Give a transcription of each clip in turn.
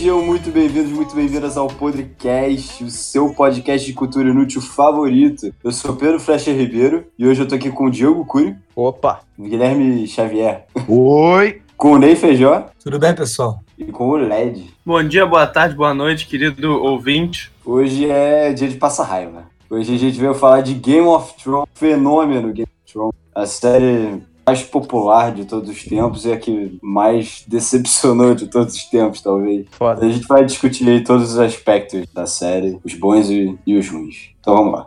Sejam muito bem-vindos, muito bem-vindas ao Podcast, o seu podcast de cultura inútil favorito. Eu sou Pedro Flecha Ribeiro e hoje eu tô aqui com o Diogo Cury, Opa! Guilherme Xavier, Oi! com o Ney Feijó Tudo bem, pessoal? e com o LED. Bom dia, boa tarde, boa noite, querido ouvinte. Hoje é dia de passar raiva. Hoje a gente veio falar de Game of Thrones, fenômeno Game of Thrones, a série mais popular de todos os tempos e a que mais decepcionou de todos os tempos, talvez. Foda. A gente vai discutir aí todos os aspectos da série, os bons e, e os ruins. Então vamos lá.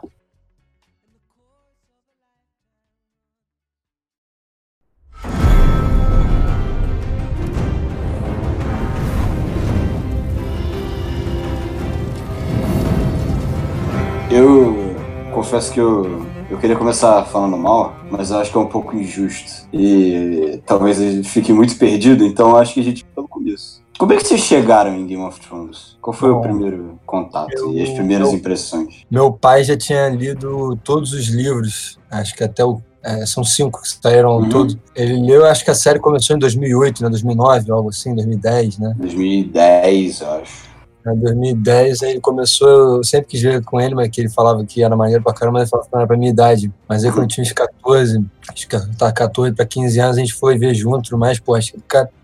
Eu confesso que eu, eu queria começar falando mal, mas eu acho que é um pouco injusto. E talvez ele fique muito perdido, então eu acho que a gente pelo começo. Como é que vocês chegaram em Game of Thrones? Qual foi o Bom, primeiro contato eu- e as primeiras eu- impressões? Meu pai já tinha lido todos os livros, acho que até o. é, são cinco que saíram Uhum. todos. Ele leu, acho que a série começou em 2008, né? 2009, algo assim, 2010, né? 2010, eu acho. Em 2010, aí ele começou, eu sempre quis ver com ele, mas que ele falava que era maneiro pra caramba, ele falava que não era pra minha idade. Mas aí quando eu tinha uns 14, acho que tá 14 pra 15 anos, a gente foi ver junto, mas, pô, acho que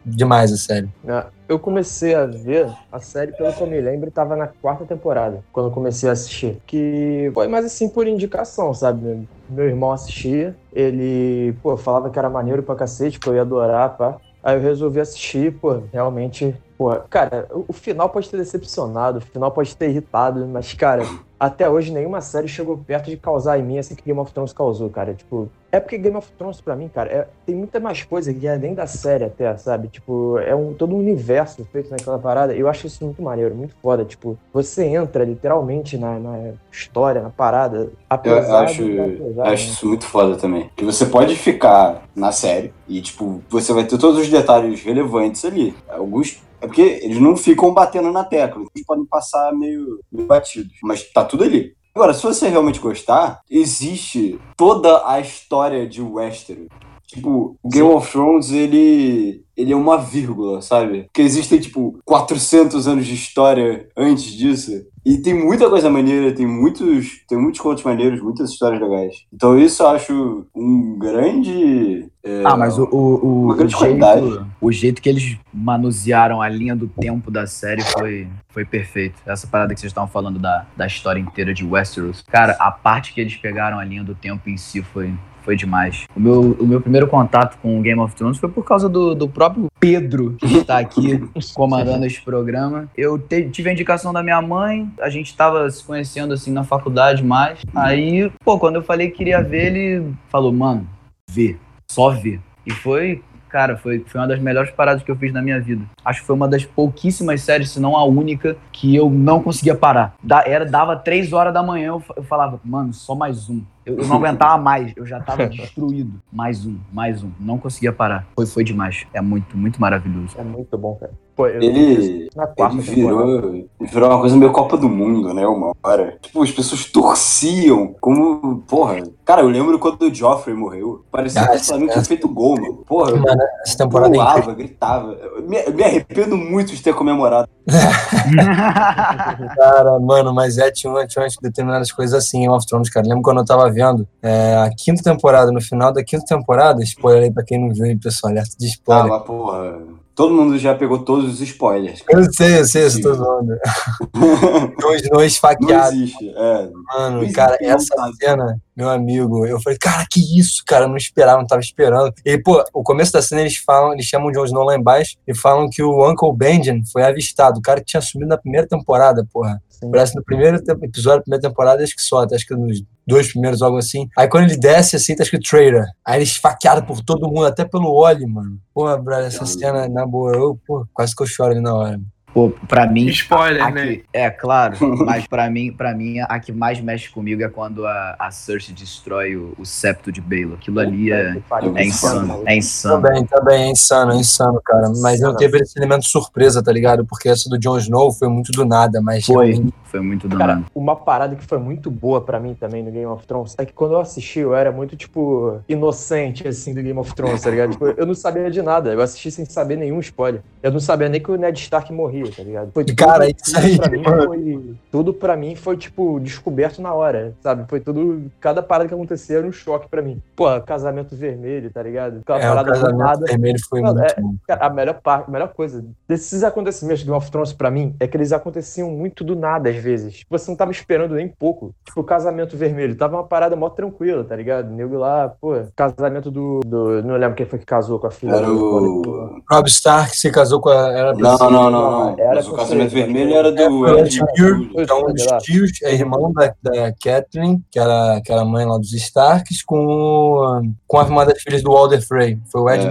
demais a série. Ah, Eu comecei a ver a série, pelo que eu me lembro, tava na quarta temporada, quando eu comecei a assistir. Que foi mais assim por indicação, sabe? Meu irmão assistia, ele, pô, falava que era maneiro pra cacete, que eu ia adorar, pá. Aí eu resolvi assistir, pô, realmente, pô, cara, o final pode ter decepcionado, o final pode ter irritado, mas, cara, até hoje nenhuma série chegou perto de causar em mim assim que Game of Thrones causou, cara. Tipo, é porque Game of Thrones pra mim, cara, é- tem muita mais coisa que é além da série até, sabe? Tipo, é um, todo um universo feito naquela parada. Eu acho isso muito maneiro, muito foda. Tipo, você entra literalmente na, na história, na parada. Eu Apesar acho, de- eu apesar, acho né? isso muito foda também. Que você pode ficar na série e, tipo, você vai ter todos os detalhes relevantes ali. Alguns. É porque eles não ficam batendo na tecla. Eles podem passar meio, meio batidos. Mas tá tudo ali. Agora, se você realmente gostar, existe toda a história de Westeros. Tipo, Game of Thrones, ele, ele é uma vírgula, sabe? Porque existem, tipo, 400 anos de história antes disso. E tem muita coisa maneira, tem muitos, tem muitos contos maneiros, muitas histórias legais. Então isso eu acho um grande... é, Ah, mas o, o, o, jeito, o jeito que eles manusearam a linha do tempo da série foi, foi perfeito. Essa parada que vocês estavam falando da, da história inteira de Westeros. Cara, a parte que eles pegaram a linha do tempo em si foi, foi demais. O meu, o meu primeiro contato com o Game of Thrones foi por causa do, do próprio Pedro, que está aqui comandando esse programa. Eu te- tive a indicação da minha mãe, a gente tava se conhecendo assim na faculdade mais. Aí, pô, quando eu falei que queria ver, ele falou, mano, vê, só vê. E foi, cara, foi, foi uma das melhores paradas que eu fiz na minha vida. Acho que foi uma das pouquíssimas séries, se não a única, que eu não conseguia parar. Da, era, dava três horas da manhã, eu, eu falava, mano, só mais um. Eu, eu não aguentava mais, eu já tava destruído. Mais um, mais um. Não conseguia parar. Foi, foi demais. É muito, muito maravilhoso. É muito bom, cara. Pô, eu Ele, na quarta ele virou, virou uma coisa meio Copa do Mundo, né? Uma hora. Tipo, as pessoas torciam como. Porra. Cara, eu lembro quando o Joffrey morreu. Parecia Ah, que o Flamengo tinha feito gol, mano. Porra, eu Mano, essa temporada é incrível. pulava, gritava. Eu me, eu me arrependo muito de ter comemorado. Cara, mano, mas é, tinha, uma- tinha umas determinadas coisas assim em Game of Thrones, cara. Lembro quando eu tava vendo é, a quinta temporada, no final da quinta temporada, spoiler aí pra quem não viu, hein, pessoal, alerta de Ah, spoiler. mas porra. Todo mundo já pegou todos os spoilers. eu sei, eu sei, eu tô zoando. Dois não Não esfaqueados, existe. É. mano, Não cara, existe, essa não sabe. cena, meu amigo, eu falei, cara, que isso, cara, eu não esperava, não tava esperando. E, pô, o começo da cena eles falam, eles chamam o Jon Snow lá embaixo e falam que o Uncle Benjen foi avistado, o cara que tinha sumido na primeira temporada, porra. Sim. Parece no primeiro episódio, primeira temporada, acho que só, acho que nos dois primeiros, algo assim. Aí quando ele desce, assim, tá escrito traitor. Aí ele esfaqueado por todo mundo, até pelo Oli, mano. Porra, brother, essa cena, na boa, eu, pô, quase que eu choro ali na hora. Pô, pra mim. Spoiler, a né? que- é, claro, mas pra mim, pra mim, a que mais mexe comigo é quando a, a Cersei destrói o, o septo de Baelor. Aquilo ali é, é insano. É insano. Também, também, é insano, é insano, cara. Mas Insano. teve esse elemento surpresa, tá ligado? Porque essa do Jon Snow foi muito do nada, mas Foi. Foi muito do Cara, nada. uma parada que foi muito boa pra mim também no Game of Thrones é que quando eu assisti, eu era muito, tipo, inocente, assim, do Game of Thrones, tá ligado? Tipo, eu não sabia de nada. Eu assisti sem saber nenhum spoiler. Eu não sabia nem que o Ned Stark morria tá ligado? Foi Cara, isso aí, pra mim foi, tudo pra mim foi, tipo, descoberto na hora, sabe? Foi tudo, cada parada que acontecia era um choque pra mim. Pô, casamento vermelho, tá ligado? Aquela É, o parada do casamento nada. vermelho foi Não, muito é- bom. Cara, a melhor parte, a melhor coisa desses acontecimentos de Game of Thrones pra mim é que eles aconteciam muito do nada às vezes. Tipo, você não tava esperando nem pouco. Tipo, o casamento vermelho tava uma parada mó tranquila, tá ligado? Nego lá, pô, casamento do, do- Não lembro quem foi que casou com a filha Era do. o. Rob Stark se casou com a. Era Não, não, não, não. Era Mas o casamento certeza. vermelho era do. É, Ed Muir, Muir. que é um dos tios, é irmão da, da Catherine, que era, que era mãe lá dos Starks, com, com a uma das filhas do Walder Frey. Foi o Ed É.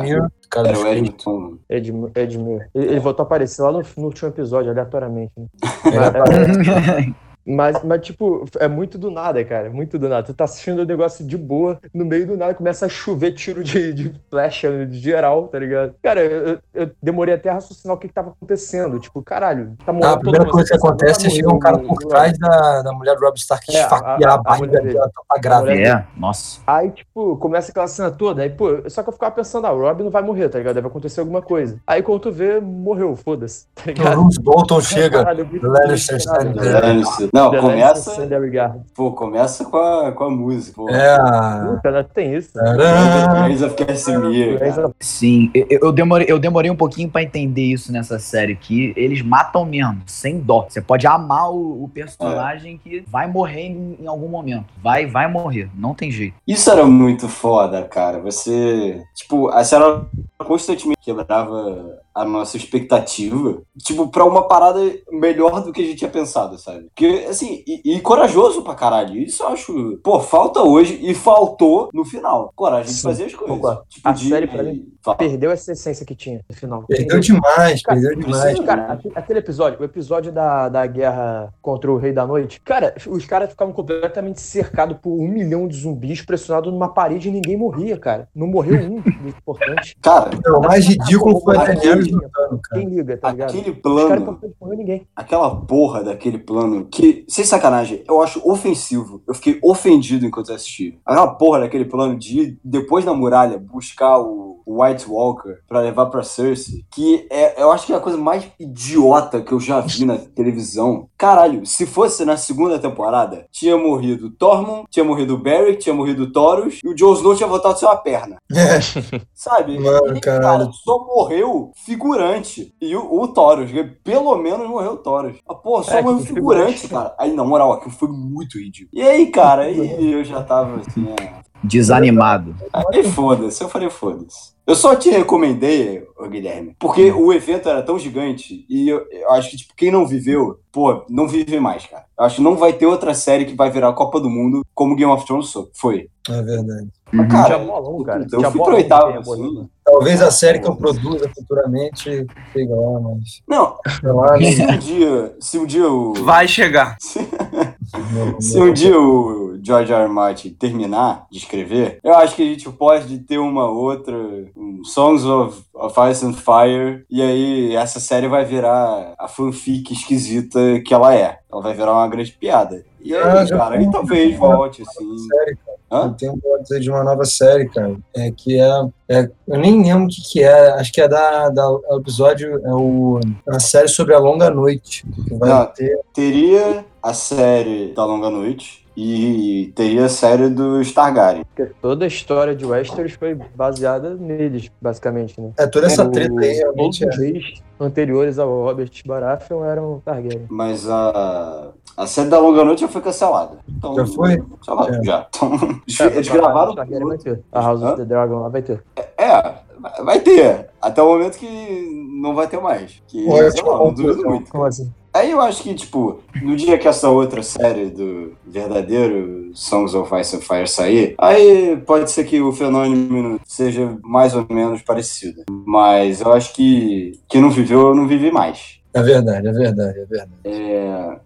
Cara Era dos o Edmonton. Ed, Edmure. Ele, ele voltou a aparecer lá no, no último episódio, aleatoriamente. Né? Ele mas, mas, tipo, é muito do nada, cara. Muito do nada. Tu tá assistindo o negócio de boa, no meio do nada começa a chover tiro de, de flecha de geral, tá ligado? Cara, eu, eu demorei até a raciocinar o que, que tava acontecendo. Tipo, caralho, tá morrendo Ah, a primeira coisa que acontece é chegar um cara por trás da, da mulher do Rob Stark É, esfaquear a- a, a barriga dela, tá grávida. É, nossa. Aí, tipo, começa aquela cena toda, aí, pô, só que eu ficava pensando, ah, o Rob não vai morrer, tá ligado? Deve acontecer alguma coisa. Aí quando tu vê, morreu, foda-se, tá O? Bruce Bolton chega. Lannister. Não, The começa. Regard. Pô, começa com a, com a música. Pô. É. Puta, né? tem isso. Grace of cara. Sim, eu, eu demorei, eu demorei um pouquinho pra entender isso nessa série, que eles matam mesmo, sem dó. Você pode amar o, o personagem que vai morrer em, em algum momento. Vai, vai morrer, não tem jeito. Isso era muito foda, cara. Você. Tipo, a série constantemente quebrava a nossa expectativa, tipo, pra uma parada melhor do que a gente tinha pensado, sabe? Porque, assim, e, e corajoso pra caralho. Isso eu acho. Pô, falta hoje e faltou no final. Coragem de Sim, fazer as coisas. Tipo, A de. série, pra mim, Fala. Perdeu essa essência que tinha no final. Perdeu demais, Cara, perdeu demais. Cara, aque- aquele episódio, o episódio da, da guerra contra o Rei da Noite, cara, os caras ficavam completamente cercados por um milhão de zumbis pressionados numa parede e ninguém morria, cara. Não morreu um do importante. Cara, o mais ridículo foi a Cara. Quem liga, tá ligado? aquele Os caras plano. Aquela porra daquele plano que, sem sacanagem, eu acho ofensivo. Eu fiquei ofendido enquanto eu assisti. Aquela porra daquele plano de ir depois da muralha buscar o White Walker pra levar pra Cersei, que é, eu acho que é a coisa mais idiota que eu já vi na televisão. Caralho, se fosse na segunda temporada, tinha morrido Tormund, tinha morrido Beric, tinha morrido Thoros e o Jon Snow tinha voltado a ser uma perna. É, Sabe? Mano, E, caralho. só morreu figurante. E o, o Thoros, que pelo menos morreu o Thoros. Ah, pô, só É, morreu figurante, figurante. cara. Aí, na moral, aquilo foi muito ridículo. E aí, cara, aí eu já tava assim, é... Desanimado. Aí foda-se, eu falei foda-se. Eu só te recomendei, Guilherme, porque o evento era tão gigante e eu, eu acho que, tipo, quem não viveu, pô, não vive mais, cara. Eu acho que não vai ter outra série que vai virar a Copa do Mundo como Game of Thrones foi. é verdade. Uhum. Cara, cara. eu fui pro oitavo, assim. Talvez a série que eu produza futuramente, sei lá, mas. Não, lá, se um dia, se um dia o... Vai chegar. Se um dia o George R. Martin terminar de escrever, eu acho que a gente pode ter uma outra, um Songs of, of Ice and Fire, e aí essa série vai virar a fanfic esquisita que ela é. Ela vai virar uma grande piada. E aí, Ah, cara, aí talvez volte, assim. série. Hã? Eu tenho um dizer de uma nova série, cara. É que é, é- Eu nem lembro o que, que é. Acho que é da, da o episódio. É o, é uma série sobre a longa noite. Que vai Não. ter. Teria a série da Longa Noite e teria a série do Targaryen. Toda a história de Westeros foi baseada neles, basicamente, né? É toda essa O- treta aí, realmente. Os É. reis anteriores ao Robert Baratheon eram Targaryen. Mas a, a série da Longa Noite já foi cancelada. Então, Já foi? Lá, É. já. Então, eles, É, eles a gravaram. A House Hã? of the Dragon lá vai ter. É, vai ter. Até o momento que não vai ter mais. Que, Pô, sei lá, não duvido muito. Como assim? Aí eu acho que, tipo, no dia que essa outra série do verdadeiro Songs of Ice and Fire sair, aí pode ser que o fenômeno seja mais ou menos parecido. Mas eu acho que quem não viveu, não vive mais. É verdade, é verdade, é verdade. É.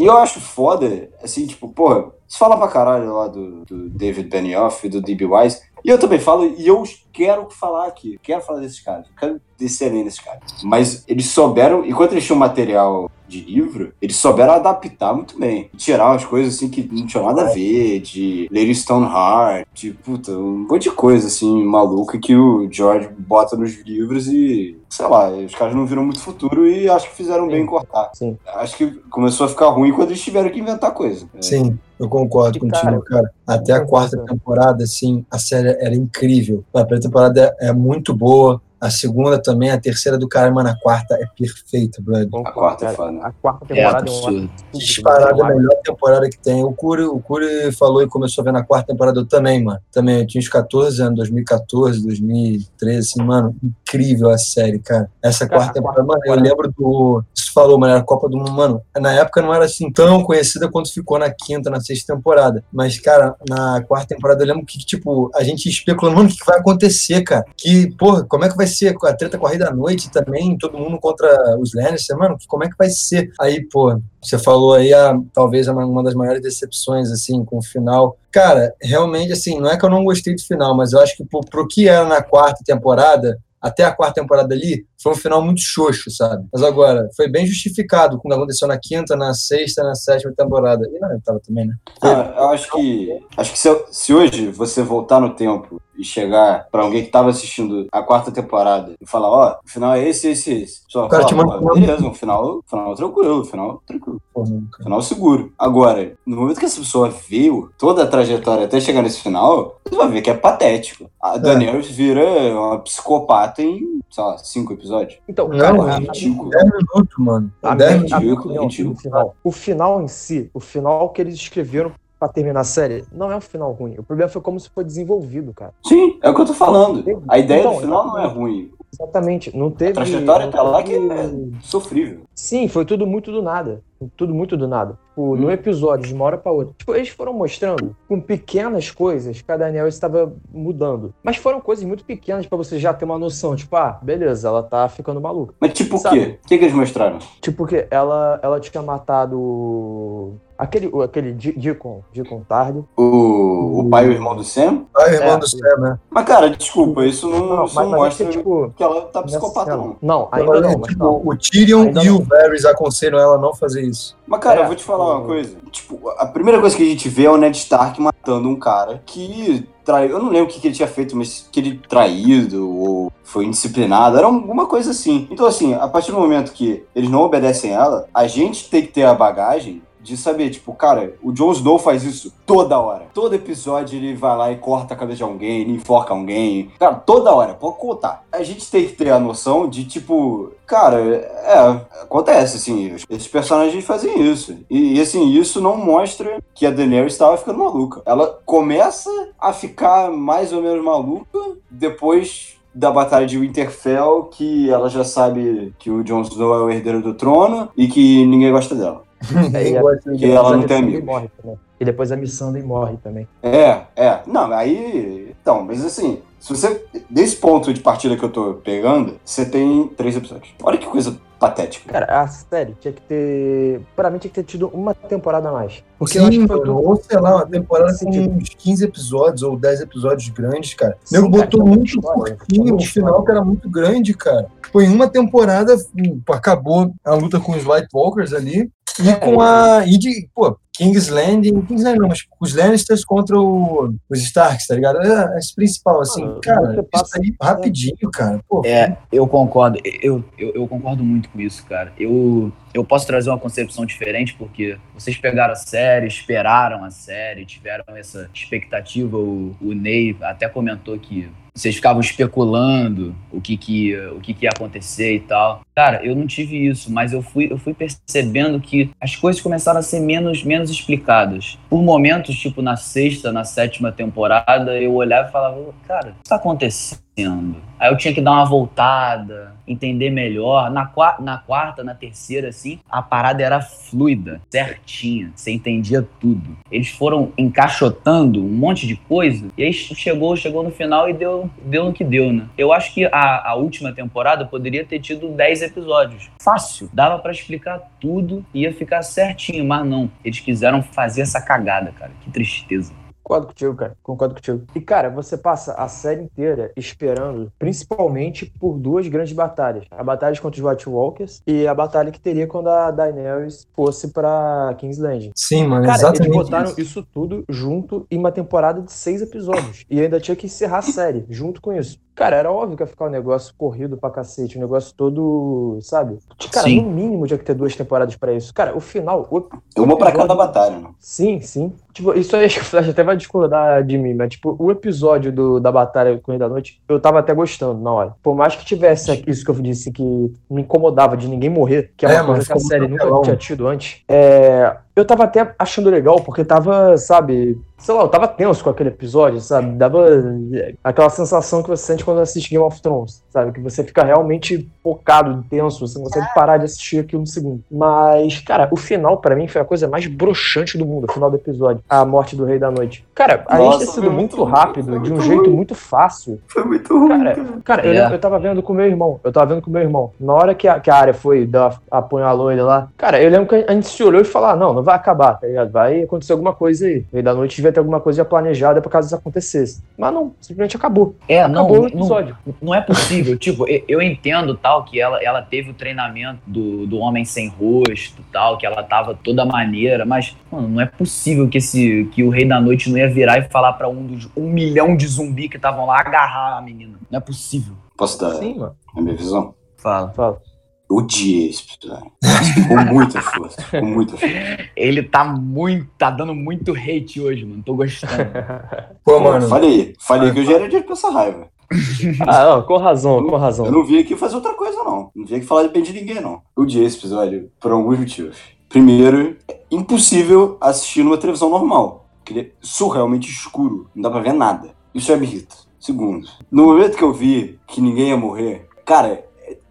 E eu acho foda, assim, tipo, porra, se fala pra caralho lá do, do David Benioff e do D.B. Wise, e eu também falo, e eu quero falar aqui, quero falar desses caras, quero descer além desses caras. Mas eles souberam, enquanto eles tinham material de livro, eles souberam adaptar muito bem. Tirar umas coisas assim que não tinham nada a ver, de Lady Stoneheart, de puta, um monte de coisa assim maluca que o George bota nos livros e sei lá, os caras não viram muito futuro e acho que fizeram bem em cortar. Sim. Acho que começou a ficar ruim quando eles tiveram que inventar coisa. É. Sim, eu concordo E, contigo, cara, cara. Até a quarta temporada, assim, a série era incrível. A primeira temporada é, é muito boa. A segunda também, a terceira do cara, mano, a quarta é perfeita, brother. A quarta é cara. foda. A quarta É temporada é, um absurdo. Disparada a melhor temporada que tem. O Curi, o Curi falou e começou a ver na quarta temporada eu também, mano. Também, eu tinha uns 14 anos, 2014, 2013, assim, mano, incrível a série, cara. Essa Cara, quarta temporada, mano, eu lembro do. Isso falou, mano, era a Copa do Mundo, mano. Na época não era assim tão conhecida quanto ficou na quinta, na sexta temporada. Mas, cara, na quarta temporada eu lembro que, tipo, a gente especulando, mano, o que vai acontecer, cara? Que, porra, como é que vai ser a treta corrida à noite também, todo mundo contra os Lannister, mano, como é que vai ser? Aí, pô, você falou aí a, talvez a- uma das maiores decepções, assim, com o final. Cara, realmente, assim, não é que eu não gostei do final, mas eu acho que pro, pro que era na quarta temporada, até a quarta temporada ali, foi um final muito xoxo, sabe? Mas agora, foi bem justificado com o que aconteceu na quinta, na sexta, na sétima temporada. E na oitava também, né? Ah, eu acho que. Acho que se, se hoje você voltar no tempo e chegar pra alguém que tava assistindo a quarta temporada e falar, ó, o final é esse, esse, esse. Só O cara te fala, manda- "Pô, beleza, um final, final tranquilo, final tranquilo, Porra, final seguro. Agora, no momento que essa pessoa viu toda a trajetória até chegar nesse final, você vai ver que é patético. A Daenerys vira uma psicopata em, sei lá, cinco episódios. Então, Não, cara, é a- a- ridículo. 10 minutos, mano. A 10 minha, minutos. a minha ridículo, ridículo. o final em si, o final que eles escreveram pra terminar a série, não é um final ruim. O problema foi como se foi desenvolvido, cara. Sim, é o que eu tô falando. A ideia Então, do final não é ruim. Exatamente. Não teve. trajetória não tá lá que é sofrível. Sim, foi tudo muito do nada. Tudo muito do nada. Tipo, no episódio, de uma hora pra outra. Tipo, eles foram mostrando com pequenas coisas que a Daniel estava mudando. Mas foram coisas muito pequenas pra você já ter uma noção. Tipo, ah, beleza, ela tá ficando maluca. Mas tipo o quê? O que, que eles mostraram? Tipo, porque ela, ela tinha matado aquele, o- aquele Deacon, Deacon Tardy. O, o pai e o irmão do Sam? Ah, irmão É, do Sam, né? Mas, cara, desculpa, isso não, Não, isso mas, não mas é mostra que, tipo, que ela tá psicopata, não. Não, ainda não, mas tipo, o Tyrion Ainda e não. o Varys aconselham ela a não fazer isso. Mas, cara, É, eu vou te falar uma o- coisa. Tipo, a primeira coisa que a gente vê é o Ned Stark matando um cara que traiu. Eu não lembro o que, que ele tinha feito, mas que ele traído ou foi indisciplinado. Era alguma coisa assim. Então, assim, a partir do momento que eles não obedecem ela, a gente tem que ter a bagagem de saber, tipo, cara, o Jon Snow faz isso toda hora. Todo episódio ele vai lá e corta a cabeça de alguém, ele enforca alguém. Cara, toda hora, pode contar. A gente tem que ter a noção de, tipo, cara, é, acontece, assim, esses personagens fazem isso. E, assim, isso não mostra que a Daenerys estava ficando maluca. Ela começa a ficar mais ou menos maluca depois da batalha de Winterfell, que ela já sabe que o Jon Snow é o herdeiro do trono e que ninguém gosta dela. É, e a- Que ela não tem amigos. morre também. E depois a Missandei morre também. É, é. Não, aí. Então, mas assim, se você. Desse ponto de partida que eu tô pegando, você tem três episódios. Olha que coisa patética. Cara, a série tinha que ter. Pra mim, tinha que ter tido uma temporada a mais. Porque Sim, eu acho que foi ou sei lá, uma temporada com sentido. uns 15 episódios ou 10 episódios grandes, cara. Sim, Nego cara, botou muita muito curtinho, o final que era muito grande, cara. Foi em uma temporada, hum, acabou a luta com os White Walkers ali. E É, com a. E de, pô, King's Landing. King's Landing não, mas os Lannisters contra o- os Starks, tá ligado? É esse principal, assim, Mano, cara. passa- aí rapidinho, cara. Pô, É, eu concordo. Eu, eu, eu concordo muito com isso, cara. Eu, eu posso trazer uma concepção diferente, porque vocês pegaram a série, esperaram a série, tiveram essa expectativa. O, o Ney até comentou que vocês ficavam especulando o que, que, o que, que ia acontecer e tal. Cara, eu não tive isso, mas eu fui, eu fui percebendo que as coisas começaram a ser menos, menos explicadas. Por momentos, tipo na sexta, na sétima temporada, eu olhava e falava, cara, o que está acontecendo? Aí eu tinha que dar uma voltada, entender melhor. Na, na quarta, na terceira, assim, a parada era fluida, certinha. Você entendia tudo. Eles foram encaixotando um monte de coisa, e aí chegou, chegou no final e deu, deu no que deu, né? Eu acho que a, a última temporada poderia ter tido 10 episódios. Fácil. Dava pra explicar tudo, ia ficar certinho, mas não. Eles quiseram fazer essa cagada, cara. Que tristeza. Concordo contigo, cara. Concordo contigo. E, cara, você passa a série inteira esperando, principalmente por duas grandes batalhas. A batalha contra os White Walkers e a batalha que teria quando a Daenerys fosse pra King's Landing. Sim, mano, Cara, exatamente. eles botaram isso. isso. tudo junto em uma temporada de seis episódios. E ainda tinha que encerrar a série junto com isso. Cara, era óbvio que ia ficar um negócio corrido pra cacete, um negócio todo, sabe? Cara, Sim. no mínimo tinha que ter duas temporadas pra isso. Cara, o final. O, Uma pra episódio- cada batalha, né? Sim, sim. Tipo, isso aí acho que o Flash até vai discordar de mim, mas tipo, o episódio do, da batalha Rei da Noite, eu tava até gostando na hora. Por mais que tivesse isso que eu disse que me incomodava de ninguém morrer, que é uma É, coisa que a série nunca tinha tido antes, é, eu tava até achando legal, porque tava, sabe, sei lá, eu tava tenso com aquele episódio, sabe? Dava é, aquela sensação que você sente quando assiste Game of Thrones, sabe? Que você fica realmente focado, tenso, você não consegue parar de assistir aquilo no segundo. Mas, cara, o final pra mim foi a coisa mais broxante do mundo, o final do episódio, a morte do Rei da Noite. Cara, de Nossa, ter foi sido muito muito ruim, rápido, foi de um muito jeito ruim. muito fácil, Foi muito ruim. Cara, cara, eu, É. eu tava vendo com meu irmão. Eu tava vendo com meu irmão. Na hora que a, que a área foi dar apunhalou ele lá, cara, eu lembro que a gente se olhou e falou: ah, não, não vai acabar, tá ligado? Vai acontecer alguma coisa aí. Meio da noite devia ter alguma coisa já planejada pra caso isso acontecesse. Mas não, simplesmente acabou. É, não, Acabou o não, episódio. não é possível. tipo, eu, entendo tal que ela, ela teve o treinamento do, do homem sem rosto tal, que ela tava toda maneira, mas mano, não é possível que esse que o Rei da Noite não ia virar e falar pra um dos um milhão de zumbi que estavam lá agarrar a menina. Não é possível. Posso dar Sim, mano. a minha visão? Fala. Fala. Eu odiei esse episódio. Com muita força. Com muita força. Ele tá muito, tá dando muito hate hoje, mano. Tô gostando. Pô, mano. Falei, falei que eu já era dia com essa raiva. ah, não, com razão, com Eu razão. não vim aqui fazer outra coisa, não. Não vim aqui falar de bem de ninguém, não. Eu odiei esse episódio por alguns motivos. Primeiro, é impossível assistir numa televisão normal. Porque ele é surrealmente escuro. Não dá pra ver nada. Isso já me irrita. Segundo, no momento que eu vi que ninguém ia morrer, cara,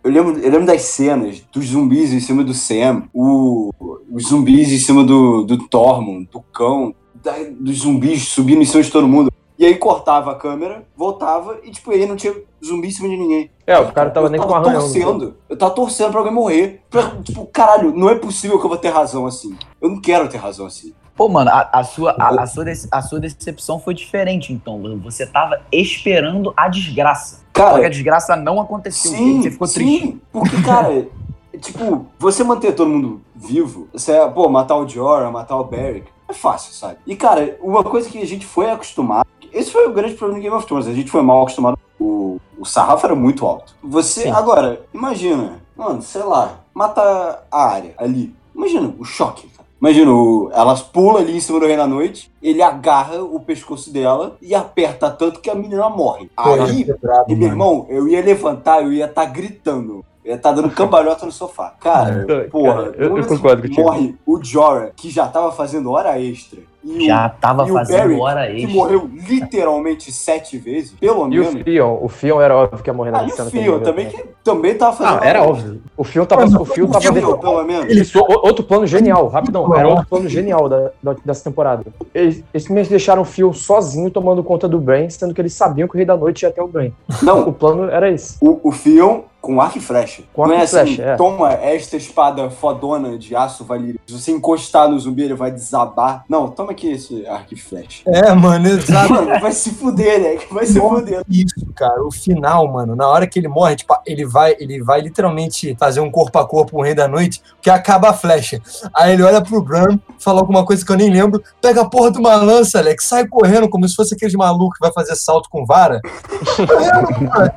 eu lembro, eu lembro das cenas dos zumbis em cima do Sam, o, os zumbis em cima do, do Tormund, do cão, da- dos zumbis subindo em cima de todo mundo. E aí cortava a câmera, voltava e, tipo, aí não tinha zumbi em cima de ninguém. É, o cara tava eu nem com tava arranhão. torcendo. Eu tava torcendo pra alguém morrer. Pra, tipo, caralho, não é possível que eu vou ter razão assim. Eu não quero ter razão assim. Pô, mano, a, a sua, a, a sua dece- a sua decepção foi diferente, então. Você tava esperando a desgraça. Só que a Cara, desgraça não aconteceu. sim, você ficou sim, triste. porque, cara, tipo, você manter todo mundo vivo, você, é, pô, matar o Jorah, matar o Beric, é fácil, sabe? E, cara, uma coisa que a gente foi acostumado, esse foi o grande problema do Game of Thrones, a gente foi mal acostumado, o, o sarrafo era muito alto. Você, Sim. agora, imagina, mano, sei lá, mata a área ali, imagina o choque, cara. Imagina, elas pulam ali em cima do Rei da Noite, ele agarra o pescoço dela e aperta tanto que a menina morre. Pô, Aí, isso é e meu irmão, eu ia levantar, eu ia estar gritando. Ia estar dando cambalhota no sofá. Cara, É. porra, Cara, eu- eu concordo que contigo. Morre o Jorah, que já tava fazendo hora extra. E Já tava e o fazendo Beric, hora que extra. morreu literalmente sete vezes, pelo E o menos. Fion, o Fion era óbvio que ia morrer Ah, na e o cena. Fio também, que também tava fazendo. Ah, era óbvio. O Fion tava, Mano, o Fion tava O Fio, dentro. pelo menos. O- outro plano genial, rapidão. Era outro plano genial da, da- dessa temporada. Eles, deixaram o Phil sozinho tomando conta do Brain, sendo que eles sabiam que o Rei da Noite ia até o Brain. Não, O plano era esse. o, o Fion com arco e flecha. Com Não arco é e flecha, assim, é. toma esta espada fodona de aço valírio. Se você encostar no zumbi, ele vai desabar. Não, toma aqui esse arco e flecha. É, mano, exato. Mano, vai se fuder, né? Vai se fuder. Isso, cara, o final, mano, na hora que ele morre, tipo, ele vai, ele vai literalmente fazer um corpo a corpo com o Rei da Noite, que acaba a flecha. Aí ele olha pro Bran, fala alguma coisa que eu nem lembro, pega a porra de uma lança, Alex, sai correndo como se fosse aqueles malucos que vai fazer salto com vara. Correndo, mano.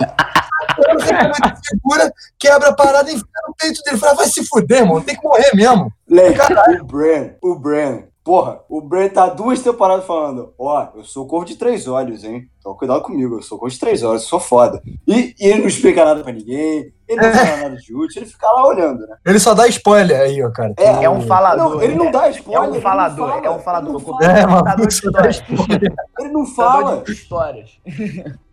Segura, quebra a parada e enfia no peito dele. Fala, vai se fuder, mano, tem que morrer mesmo. Leque, o Bran, o Bran. Porra, o Bran tá duas temporadas falando: Ó, eu sou o corvo de três olhos, hein? Então cuidado comigo, eu sou o corvo de três olhos, eu sou foda. E, e ele não explica nada pra ninguém, ele não fala nada de útil, ele fica lá olhando, né? Ele só dá spoiler aí, ó, cara. É, É um falador. Não, ele não dá spoiler. É ele um não falador, fala, é um falador. Ele não fala, É, mano, ele não Contador fala. de histórias.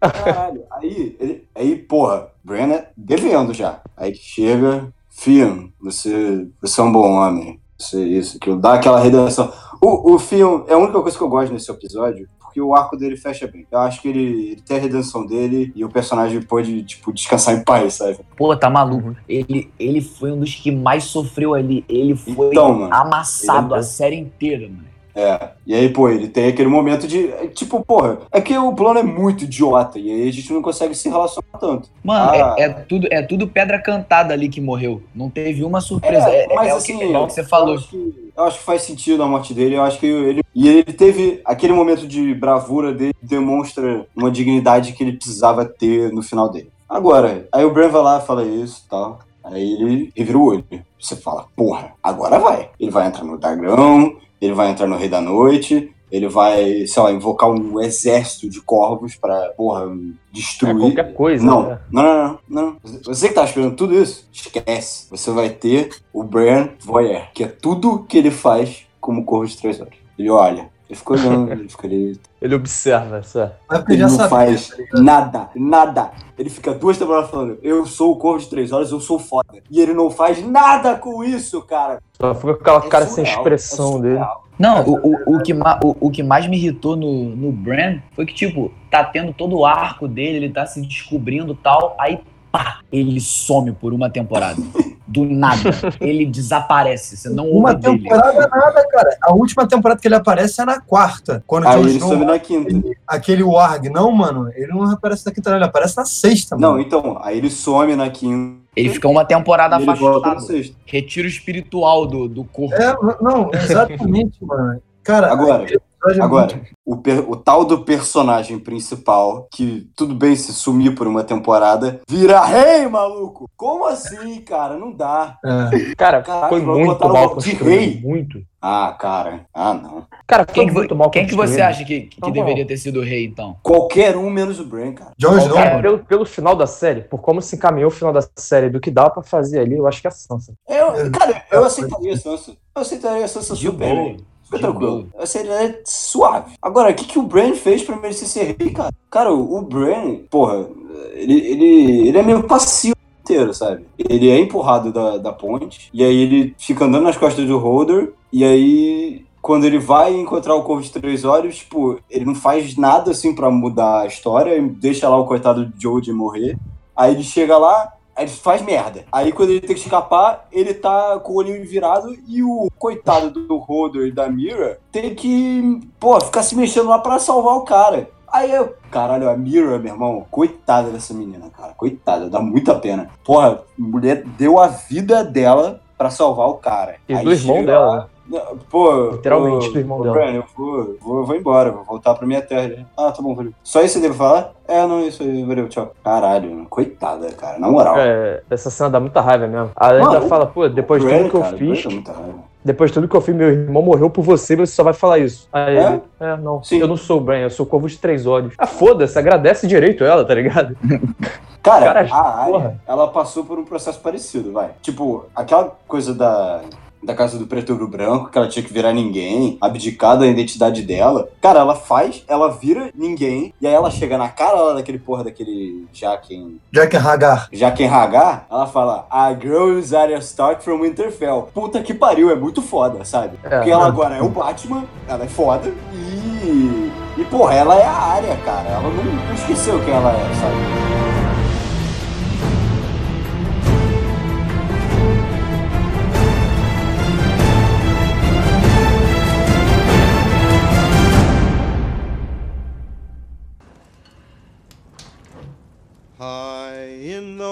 Caralho. Aí, ele, aí, porra, é devendo já. Aí chega, Fion, você, você é um bom homem. Você, isso, aquilo, dá aquela redenção. O, o Fion é a única coisa que eu gosto nesse episódio, porque o arco dele fecha bem. Eu acho que ele, ele tem a redenção dele e o personagem pode, tipo, descansar em paz, sabe? Pô, tá maluco. Ele, ele foi um dos que mais sofreu ali. Ele foi Então, mano. amassado Ele- a série inteira, mano. É. E aí, pô, ele tem aquele momento de. é, Tipo, porra, é que o plano é muito idiota. E aí a gente não consegue se relacionar tanto. Mano, Ah. é, é tudo, é tudo pedra cantada ali que morreu. Não teve uma surpresa. É, mas é o assim, que, é o que você falou. que, eu acho que faz sentido a morte dele. Eu acho que ele. E ele teve aquele momento de bravura dele, demonstra uma dignidade que ele precisava ter no final dele. Agora, aí o Bran vai lá fala isso e tal. Aí ele revira o olho. Você fala, porra, agora vai. Ele vai entrar no dragão, ele vai entrar no Rei da Noite, ele vai, sei lá, invocar um exército de corvos pra, porra, É destruir. qualquer coisa. Não, né? não, não, não, não. Você que tá esperando tudo isso, esquece. Você vai ter o Bran Voyeur, que é tudo que ele faz como corvo de três horas. Ele olha, ele fica olhando, ele fica ali. Ele observa, só. Mas porque Ele já não sabia. faz nada, nada. Ele fica duas temporadas falando, eu sou o corvo de três horas, eu sou foda. E ele não faz nada com isso, cara. Só fica com aquela É cara sem surreal, expressão é dele. Não, o, o, o, que o, o que mais me irritou no, no Bran foi que, tipo, tá tendo todo o arco dele, ele tá se descobrindo e tal, aí pá, ele some por uma temporada. Do nada. Ele desaparece. Você não Uma ouve dele. temporada nada, cara. A última temporada que ele aparece é na quarta. Quando o Aí ele some na quinta. aquele Warg. Não, mano, ele não aparece na quinta, não, ele aparece na sexta, Não, mano. então, aí ele some na quinta. Ele fica uma temporada ele afastado. Retiro espiritual do, do corpo. É, não, exatamente, mano. Cara, Agora, episódio é Agora, muito- o, per- o tal do personagem principal, que tudo bem se sumir por uma temporada, vira rei, maluco! Como assim, cara? Não dá. é. Cara, Caraca, foi muito mal o de construído. rei. Muito. Ah, cara. Ah, não. Cara, Quem, que, muito vo- mal quem que você acha que, que Não, deveria ter sido o rei, então? Qualquer um menos o Bran, cara. Jon Snow, Cara, mano. pelo, pelo final da série, por como se encaminhou o final da série, do que dava pra fazer ali, eu acho que é a Sansa. Eu, cara, eu aceitaria a Sansa. Eu aceitaria a Sansa De super. Fica De tranquilo. boa. Eu aceitaria suave. Agora, o que, que o Bran fez pra merecer ser rei, cara? Cara, o, Bran, porra, ele, ele, ele é meio passivo inteiro, sabe? Ele é empurrado da, da ponte, e aí ele fica andando nas costas do Holder, e aí quando ele vai encontrar o Corvo de Três Olhos, tipo, ele não faz nada assim pra mudar a história, deixa lá o coitado de Joe morrer. Aí ele chega lá, ele faz merda. Aí quando ele tem que escapar, ele tá com o olhinho virado e o coitado do Holder e da Mira tem que, pô, ficar se mexendo lá pra salvar o cara. Aí eu, caralho, a Mira, meu irmão, coitada dessa menina, cara, coitada, dá muita pena. Porra, a mulher deu a vida dela pra salvar o cara. E Aí do irmão dela, né? Não, Pô, Literalmente do irmão ô, dela. Brian, eu vou, vou, vou embora, vou voltar pra minha terra. Ah, tá bom, valeu. Só isso deve falar? É, não, isso aí, valeu, tchau. Caralho, coitada, cara, na moral. É, essa cena dá muita raiva mesmo. A ainda Mano, fala, pô, depois de tudo que eu cara, fiz, raiva. depois de tudo que eu fiz, meu irmão morreu por você, você só vai falar isso. Aí É? ele, é, não, Sim. eu não sou o Brian, eu sou o Corvo de Três Olhos. Ah, foda-se, agradece direito ela, tá ligado? Cara, Cara, a porra. ela passou por um processo parecido, vai. Tipo, aquela coisa da, da casa do preto e do branco, que ela tinha que virar ninguém, abdicar da identidade dela. Cara, ela faz, ela vira ninguém, e aí ela chega na cara lá daquele porra daquele Jaqen Jack Hagar. Jaqen Hagar, ela fala, a girl is Arya Stark from Winterfell. Puta que pariu, é muito foda, sabe? É, Porque ela agora é o Batman, ela é foda, e... E, porra, ela é a Arya, cara. Ela não, não esqueceu quem ela é, sabe?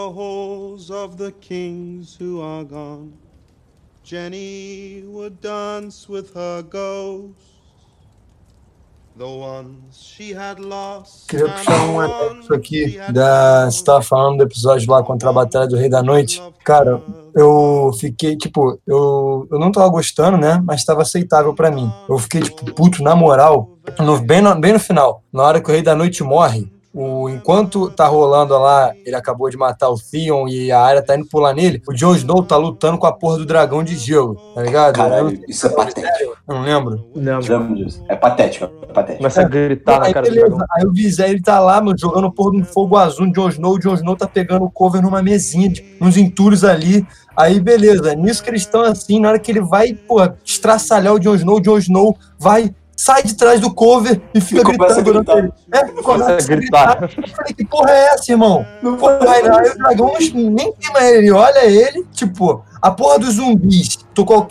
The halls of the kings who are gone, Jenny would dance with her ghosts. The ones she had lost. Queria puxar um anexo aqui da. Você tava falando do episódio lá contra a Batalha do Rei da Noite. Cara, eu fiquei, tipo, eu, eu não tava gostando, né? Mas tava aceitável pra mim. Eu fiquei, tipo, puto, na moral, no- bem, no, bem no final, na hora que o Rei da Noite morre. O, enquanto tá rolando lá, ele acabou de matar o Theon e a área tá indo pular nele, o Jon Snow tá lutando com a porra do dragão de gelo, tá ligado? Caralho, isso é patético. Eu não lembro. Não, Lembro disso. É patético, é patético. começa a gritar na aí, cara do beleza. dragão. Aí o Vizé, ele tá lá, meu, jogando porra no fogo azul, o Jon Snow, o Jon Snow tá pegando o cover numa mesinha, de, uns entulhos ali. Aí, beleza, nisso que eles estão assim, na hora que ele vai, pô, estraçalhar o Jon Snow, o Jon Snow vai, sai de trás do cover e fica E começa a gritando durante gritar. ele. É, Começa a gritar. Eu falei, que porra é essa, irmão? Não Pô, pode aí, aí o dragão nem queima ele, ele olha ele, tipo, a porra dos zumbis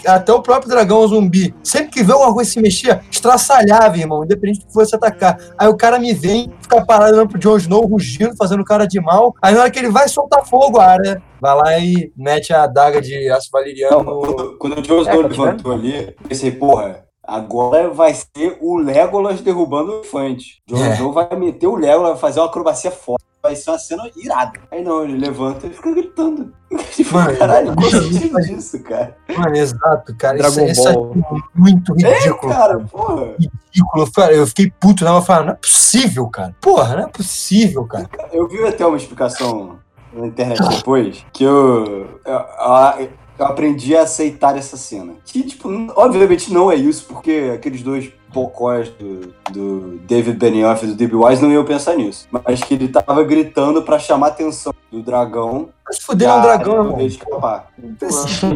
até o próprio dragão zumbi, sempre que vê alguma coisa se mexer, estraçalhava, irmão, independente do que fosse atacar. Aí o cara me vem, fica parado olhando pro Jon Snow, rugindo, fazendo cara de mal. Aí na hora que ele vai soltar fogo, a área vai lá e mete a adaga de aço Não, valeriano. quando, quando o Jon Snow É, tá levantou ali, eu pensei, porra, agora vai ser o Legolas derrubando o elefante. Jon É. Vai meter o Legolas, vai fazer uma acrobacia forte. Vai ser uma cena irada. Aí não, ele levanta e fica gritando. Tipo, Mano, caralho, qual o isso- sentido disso, cara? Mano, exato, cara. Dragon isso, isso Ball. é muito ridículo. Cara, porra. ridículo. Cara, eu fiquei puto, né? Eu falei, não é possível, cara. Porra, não é possível, cara. Eu vi até uma explicação na internet depois que eu, eu, eu- eu aprendi a aceitar essa cena. Que, tipo, obviamente não é isso, porque aqueles dois pocós do, do David Benioff e do D.B. Wise não iam pensar nisso. Mas que ele tava gritando pra chamar a atenção do dragão. Mas fuder é um dragão, irmão. vez de escapar.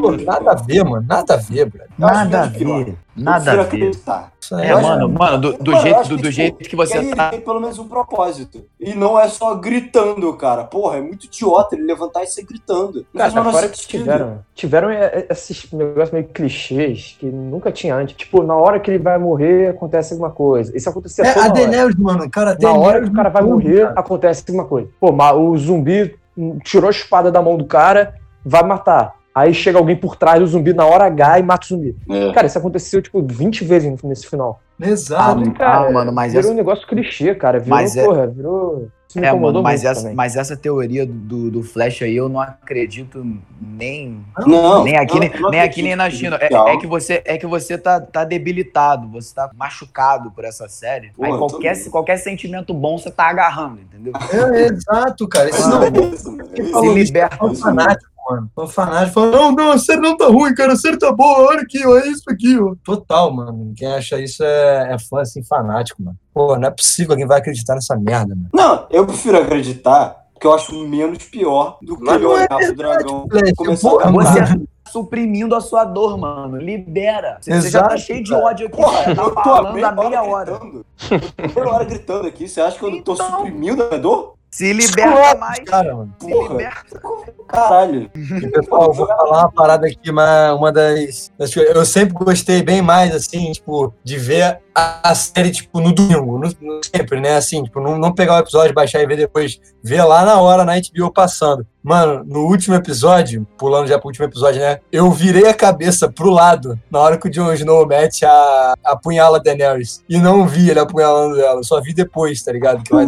Pô, Nada a ver, mano. Nada a ver, brother. Eu Nada a menos pior. ver. Eu Nada a ver. acreditar. Isso aí É, acho- mano, mano, do, do Mano, jeito, do, que, do tipo, jeito que você ele tá. tem pelo menos um propósito. E não é só gritando, cara. Porra, é muito idiota ele levantar e ser gritando. Não faz o Cara, fora que tiveram, tiveram é, é, esses negócios meio clichês que nunca tinha antes. Tipo, na hora que ele vai morrer, acontece alguma coisa. Isso acontecia É, toda a. Daenerys, mano, cara, Na hora que o cara vai morrer, cara. acontece alguma coisa. Pô, mas o zumbi tirou a espada da mão do cara, vai matar. Aí chega alguém por trás do zumbi na hora H e mata o zumbi. É. Cara, isso aconteceu, tipo, 20 vezes nesse final. Exato. Ah, cara, mano, mas virou essa- um negócio clichê, cara. Virou, Mas é- porra, virou... É, mano, mas essa, também. mas essa teoria do, do Flash aí eu não acredito nem, Não, nem aqui, eu- nem, não nem aqui nem na China. É, é que você, é que você tá, tá debilitado, você tá machucado por essa série. Pô, aí qualquer, qualquer sentimento bom você tá agarrando, entendeu? É, exato, cara. Isso não, é isso, mano. É isso. Se liberta. é um fanático, mano. É um fanático. Falou, não, não, a série não tá ruim, cara. A série tá boa. Olha aqui, olha isso aqui, ó. Total, mano. Quem acha isso é, é fã, assim, fanático, mano. Pô, não é possível que alguém vai acreditar nessa merda, mano. Não, eu prefiro acreditar porque eu acho menos pior do que Mas é olhar pro verdade, dragão Flash. começar Porra, a mano. cantar. Você tá suprimindo a sua dor, mano. Libera. Você, você já tá cheio de ódio aqui. Porra, tá eu tô falando há meia hora. gritando. Eu tô meia hora gritando aqui. Você acha que eu não tô Então. suprimindo a dor? Se liberta mais. Cara, mano. Se Porra. liberta. Caralho. E, pessoal, eu vou falar uma parada aqui, mas uma das, das coisas. Eu sempre gostei bem mais, assim, tipo, de ver a, série, tipo, no domingo. no- no- sempre, né? Assim, tipo, não, não pegar o episódio, baixar e ver depois. Ver lá na hora, na HBO passando. Mano, no último episódio, pulando já pro último episódio, né? Eu virei a cabeça pro lado na hora que o Jon Snow mete a, a punhala Daenerys. E não vi ele apunhalando ela. Só vi depois, tá ligado? Que vai,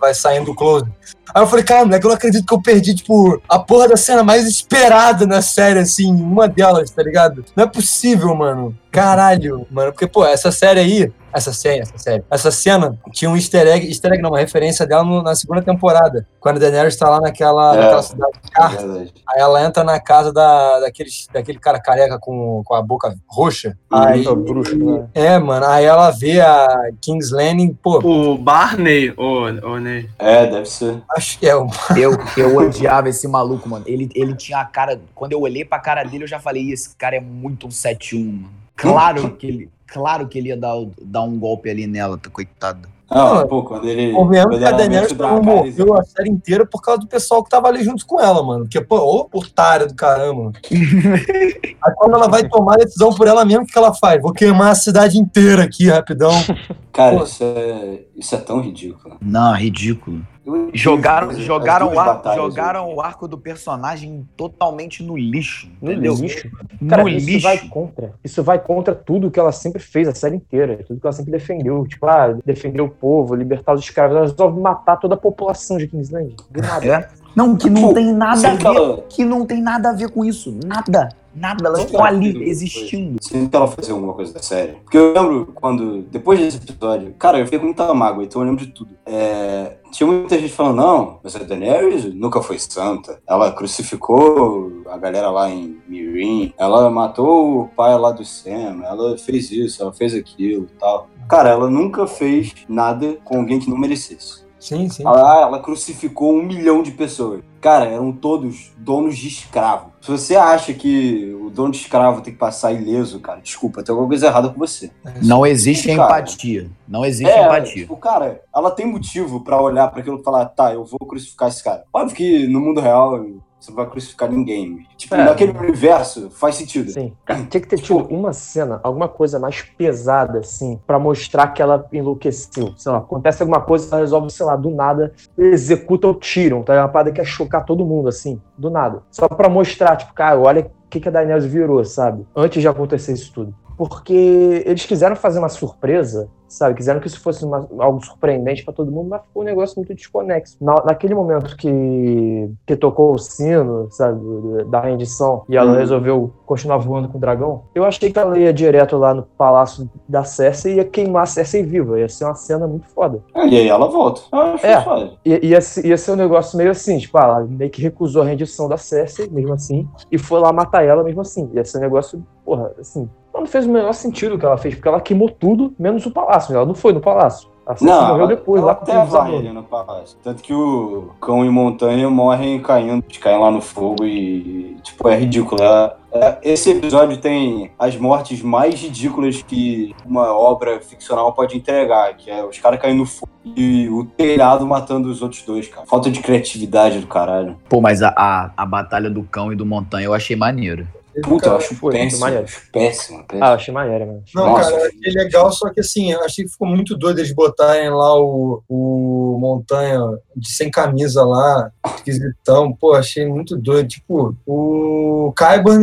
vai saindo o close. Aí eu falei, cara, moleque, eu não acredito que eu perdi, tipo, a porra da cena mais esperada na série, assim, uma delas, tá ligado? Não é possível, mano. Caralho, mano. Porque, pô, essa série aí, essa série, essa série, essa cena tinha um easter egg, easter egg não, uma referência dela no- na segunda temporada, quando a Daenerys tá lá naquela, É. naquela cidade de É Carta. verdade. Aí ela entra na casa da, daqueles, daquele cara careca com, com a boca roxa. Aí, Ô, bruxo, né? é, mano, aí ela vê a King's Landing, pô, O Barney, ô, ô Ney. É, deve ser. acho que é um Eu, eu odiava esse maluco, mano. Ele, ele tinha a cara. Quando eu olhei pra cara dele, eu já falei: "Ih, esse cara é muito um 7-1, mano. Claro que ele. Claro que ele ia dar, dar um golpe ali nela, tá coitado. Não, Não, pô, quando ele. Convenhamos que a Daenerys morreu a série inteira por causa do pessoal que tava ali junto com ela, mano. Porque, pô, ô otária do caramba. Aí quando ela vai tomar a decisão por ela mesma, o que que ela faz? Vou queimar a cidade inteira aqui, rapidão. Cara, Pô. isso é, isso é tão ridículo. Não, ridículo. Eu- Jogaram, as jogaram, o, ar- jogaram o arco do personagem totalmente no lixo. No Entendeu? lixo. Cara, no isso lixo. vai contra. Isso vai contra tudo que ela sempre fez, a série inteira. Tudo que ela sempre defendeu. Tipo, ah, defender o povo, libertar os escravos. Ela resolve matar toda a população de Kingsland. Do nada. É? Não, que não Pô, tem nada a ver. Que não tem nada a ver com isso. Nada. Nada. Elas estão ali, existindo. sempre que ela fazia alguma coisa da série. Porque eu lembro quando, depois desse episódio, cara, eu fiquei com muita mágoa, então eu lembro de tudo. É, tinha muita gente falando, não, mas a Daenerys nunca foi santa. Ela crucificou a galera lá em Mirin, ela matou o pai lá do Sam, ela fez isso, ela fez aquilo e tal. Cara, ela nunca fez nada com alguém que não merecesse. Sim, sim. Ela, ela crucificou um milhão de pessoas. Cara, eram todos donos de escravo. Se você acha que o dono de escravo tem que passar ileso, cara, desculpa, tem alguma coisa errada com você. Não existe Cara. empatia. Não existe É, empatia. tipo, cara, ela tem motivo pra olhar pra aquilo e falar, tá, eu vou crucificar esse cara. Óbvio que no mundo real você não vai crucificar ninguém. Tipo, É. naquele universo faz sentido. Sim. Tinha que ter tido uma cena, alguma coisa mais pesada, assim, pra mostrar que ela enlouqueceu. Sei lá, acontece alguma coisa, ela resolve, sei lá, do nada, executa ou tiram, tá? É uma parada que ia chocar todo mundo, assim, do nada. Só pra mostrar, tipo, cara, olha o que, que a Daenerys virou, sabe? Antes de acontecer isso tudo. Porque eles quiseram fazer uma surpresa, sabe? Quiseram que isso fosse uma- algo surpreendente pra todo mundo, mas ficou um negócio muito desconexo. Na- naquele momento que, que tocou o sino, sabe? Da rendição, e ela Uhum. resolveu continuar voando com o dragão, eu achei que ela ia direto lá no palácio da Cersei e ia queimar a Cersei viva. Ia ser uma cena muito foda. Ah, E aí ela volta. Ah, É. foda. Ia, ia, ser- ia ser um negócio meio assim, tipo, ah, ela meio que recusou a rendição da Cersei, mesmo assim, e foi lá matar ela mesmo assim. Ia ser um negócio, porra, assim. Não fez o menor sentido o que ela fez, porque ela queimou tudo, menos o palácio. Ela não foi no palácio. A Cersei Não, morreu depois, ela lá com o até vai ali no palácio. Tanto que o cão e montanha morrem caindo, caem lá no fogo e, tipo, é ridículo. É- é- esse episódio tem as mortes mais ridículas que uma obra ficcional pode entregar, que é os caras caindo no fogo e o telhado matando os outros dois, cara. Falta de criatividade do caralho. Pô, mas a, a, a batalha do cão e do montanha eu achei maneiro. Puta, eu acho foi péssimo. acho péssimo, péssimo. Ah, eu achei maneiro, mano. Não, Nossa, cara, eu achei legal, só que assim, eu achei que ficou muito doido eles botarem lá o, o Montanha de sem camisa lá, esquisitão. Pô, achei muito doido. Tipo, o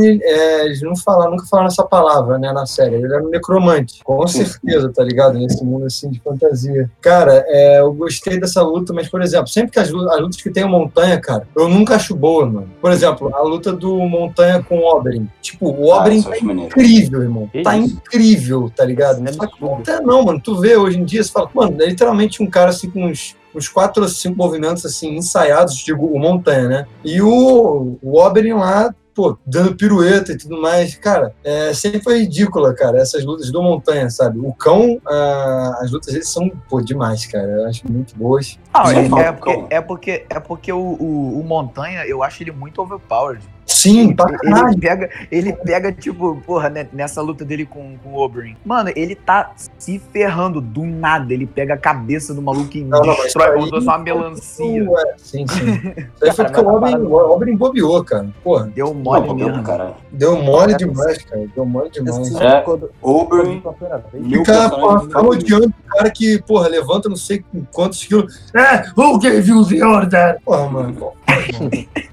ele- é, eles não falaram, nunca falaram essa palavra, né, na série. Ele era um necromante, com certeza, tá ligado? Nesse mundo assim de fantasia. Cara, é, eu gostei dessa luta, mas, por exemplo, sempre que as, as lutas que tem o Montanha, cara, eu nunca acho boa, mano. Por exemplo, a luta do Montanha com o Oberyn. Tipo, o Ah, Oberyn isso eu tá incrível, irmão. Que tá isso? incrível, tá ligado? Isso é Só que absurdo. não mano. Tu vê hoje em dia, você fala, mano, é literalmente um cara assim com uns, uns quatro ou cinco movimentos assim ensaiados, digo, o Montanha, né? E o, o Oberyn lá, pô, dando pirueta e tudo mais. Cara, é, sempre foi ridícula, cara, essas lutas do Montanha, sabe? O cão, ah, as lutas deles são, pô, demais, cara. Eu acho muito boas. Ah, é, é porque, é porque, é porque o, o, o Montanha, eu acho ele muito overpowered. Sim, pra caralho. Ele pega, ele pega, tipo, porra, né, nessa luta dele com, com o Oberyn. Mano, ele tá se ferrando do nada. Ele pega a cabeça do maluco e Não, não, destrói aí se fosse uma melancia. Ué, sim, sim. Isso aí foi Cara, porque o Oberyn, o Oberyn bobeou, cara. Porra, Deu Não, mole bobeou mesmo. caralho. deu mole É, demais, cara. Deu mole demais. É. quando- Oberyn, Fica, porra, odiando o cara que, porra, levanta não sei quantos quilos. É, who gave you the order? Porra, mano.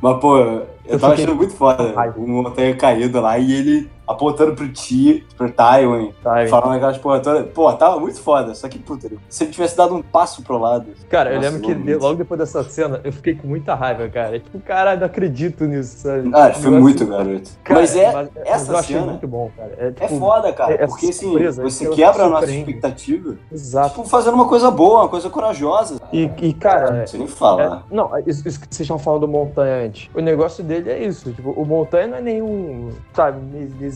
Mas, pô, eu, Eu tava fiquei achando muito foda. O montanha caído lá e ele apontando pro Ti, pro Tywin, aí. falando aquelas porra toda. Pô, tava muito foda. Só que, puta, se ele tivesse dado um passo pro lado. Cara, eu Nossa, lembro que logo depois dessa cena, eu fiquei com muita raiva, cara. Tipo, caralho, não acredito nisso, sabe? Ah, foi Negócio- muito, garoto. Cara, mas é, mas essa eu achei cena muito bom, cara. É, é tipo, foda, cara. é- é porque assim, surpresa, você quebra a nossa expectativa. Exato. Tipo, fazendo uma coisa boa, uma coisa corajosa. E, e, cara, Você nem fala. É, não, isso, isso que vocês estão falando do Montanha antes. O negócio dele é isso. Tipo, o Montanha não é nenhum, sabe,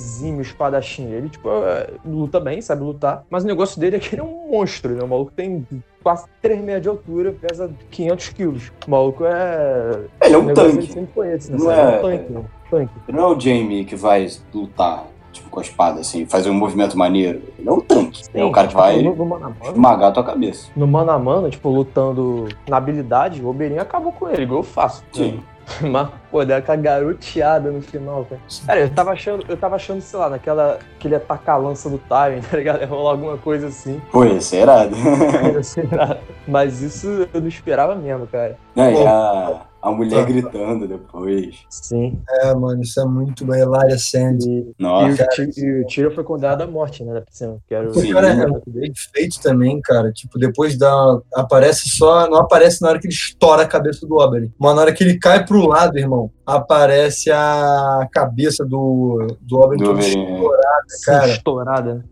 exímio espadachim. Ele, tipo, é, luta bem, sabe lutar. Mas o negócio dele é que ele é um monstro, né? O maluco tem quase 3 metros de altura, pesa 500 quilos. O maluco é. Ele é um tanque. foi esse, né? Não sabe? é- um tanque, né? tanque. Ele não é o Jamie que vai lutar, tipo, com a espada, assim, fazer um movimento maneiro. Ele é um tanque. é o cara que tipo, vai No, no mano a mano, esmagar a tua cabeça. no mano a mano, tipo, lutando na habilidade, o Oberyn acabou com ele, igual eu faço. Sim. Mas, pô, deu aquela garoteada no final, cara. Cara, eu tava achando, eu tava achando, sei lá, naquela. que ele ia tacar a lança do Tywin, tá ligado? Ia rolar alguma coisa assim. Pô, isso é irado. Mas isso eu não esperava mesmo, cara. Não, Pô. a, a mulher gritando depois. Sim. É, mano, isso é muito bem. Hilária Sands. E, e Nossa. o, Ti- e o Tyrion foi condenado à morte, né? Da piscina, que era o. Sim. Cara, é bem feito também, cara. Tipo, depois da. Aparece só. Não aparece na hora que ele estoura a cabeça do Oberyn. Mas na hora que ele cai pro lado, irmão, aparece a cabeça do, do Oberyn Do toda é. estourada, cara. estourada. né?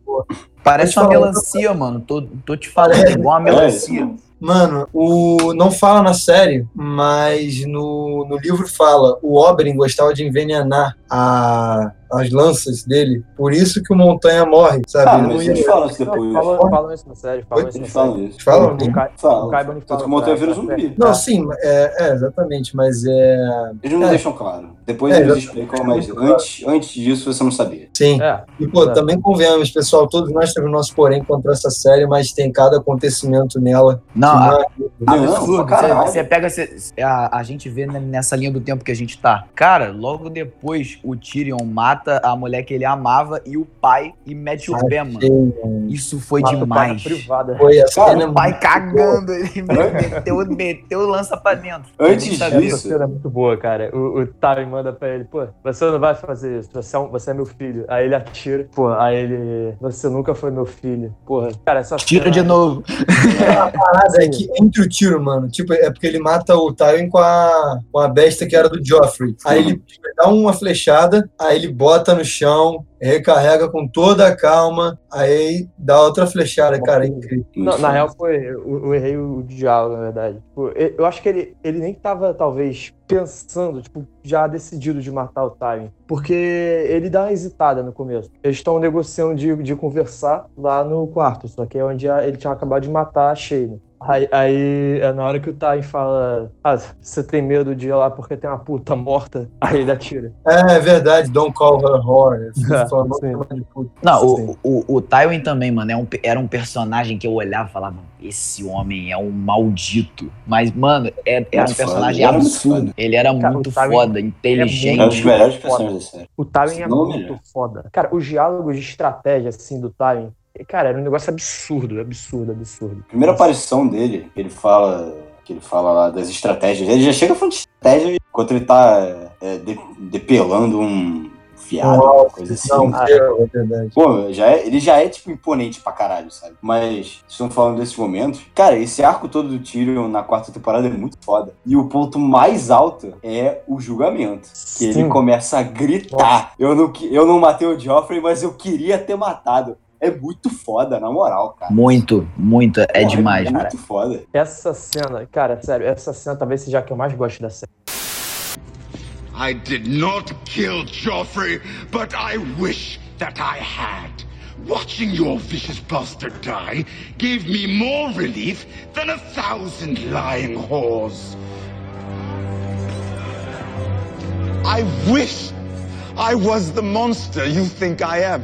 Parece uma melancia, mano. Tô, tô te falando, É. igual uma melancia. Mano, o não fala na série, mas no, no livro fala. O Oberyn gostava de envenenar a, as lanças dele. Por isso que o Montanha morre, sabe? Ah, mas ia- eles falam isso depois. Falam, falam isso na série, falam isso na Eles série. falam isso. Falam? Tanto fala que o Montanha vira zumbi. Não, Ah. sim, é, é, exatamente, mas é. Eles não É. deixam claro. Depois É, eles explicam, mas antes, antes disso você não sabia. Sim. É, E, pô, É. também convenhamos, pessoal, todos nós temos nosso porém contra essa série, mas tem cada acontecimento nela. Não, Não, a- mano. Não, Absurdo. pra caralho. Você, você pega. você- a, a gente vê né, nessa linha do tempo que a gente tá. Cara, logo depois o Tyrion mata a mulher que ele amava e o pai e mete o pé, mano. Isso foi Mata o pai na demais. privada. Foi a Cara, cena O pai cagando, ele meteu, meteu lança pra dentro. Antes sabia. disso- Essa cena é muito boa, cara. O, o Tywin manda pra ele, pô, você não vai fazer isso, você é, um- você é meu filho. Aí ele atira, pô, aí ele, você nunca foi meu filho. Porra, cara, essa Tira cena- de novo. A parada é que entre o tiro, mano, tipo, é porque ele mata o Tywin com a, com a besta que era do Joffrey. Aí ele dá uma flechada, aí ele bota no chão, recarrega com toda a calma, aí dá outra flechada, cara, é incrível. Não, na real foi, eu, eu errei o diálogo, na verdade. Tipo, eu, acho que ele, ele nem tava, talvez, pensando, tipo, já decidido de matar o Tywin. Porque ele dá uma hesitada no começo. Eles estão negociando de, de conversar lá no quarto, só que é onde ele tinha acabado de matar a Shane. Aí, aí é na hora que o Tywin fala: Ah, você tem medo de ir lá porque tem uma puta morta? Aí ele atira. É, é verdade, don't call her whore. É, Só não de puta. O, o, o Tywin também, mano, é um, era um personagem que eu olhava e falava, esse homem é um maldito. Mas, mano, é, era um Muito personagem foda, ele era muito absurdo. foda. Ele era Cara, muito o Tywin foda, É um dos inteligente. melhores Foda. personagens da série. O Tywin é muito foda. Cara, os diálogos de estratégia, assim, do Tywin, cara, era um negócio absurdo, absurdo, absurdo. Primeira aparição dele, que ele fala. Que ele fala lá das estratégias. Ele já chega falando de estratégia enquanto ele tá é, de- depelando um fiado, Nossa, coisa assim. Não, Ah, é, verdade. Pô, já é- ele já é, tipo, imponente pra caralho, sabe? Mas, estão falando desses momentos. Cara, esse arco todo do Tyrion na quarta temporada é muito foda. E o ponto mais alto é o julgamento. Que ele Sim. começa a gritar. Eu não, eu não matei o Joffrey, mas eu queria ter matado. É muito foda, na moral, cara. Muito, muito, é Porra, demais, É cara. muito foda. Essa cena, cara, sério, essa cena talvez seja a que eu mais gosto da série. I did not kill Joffrey, but I wish that I had. Watching your vicious bastard die gave me more relief than a thousand lying whores. I wish I was the monster you think I am.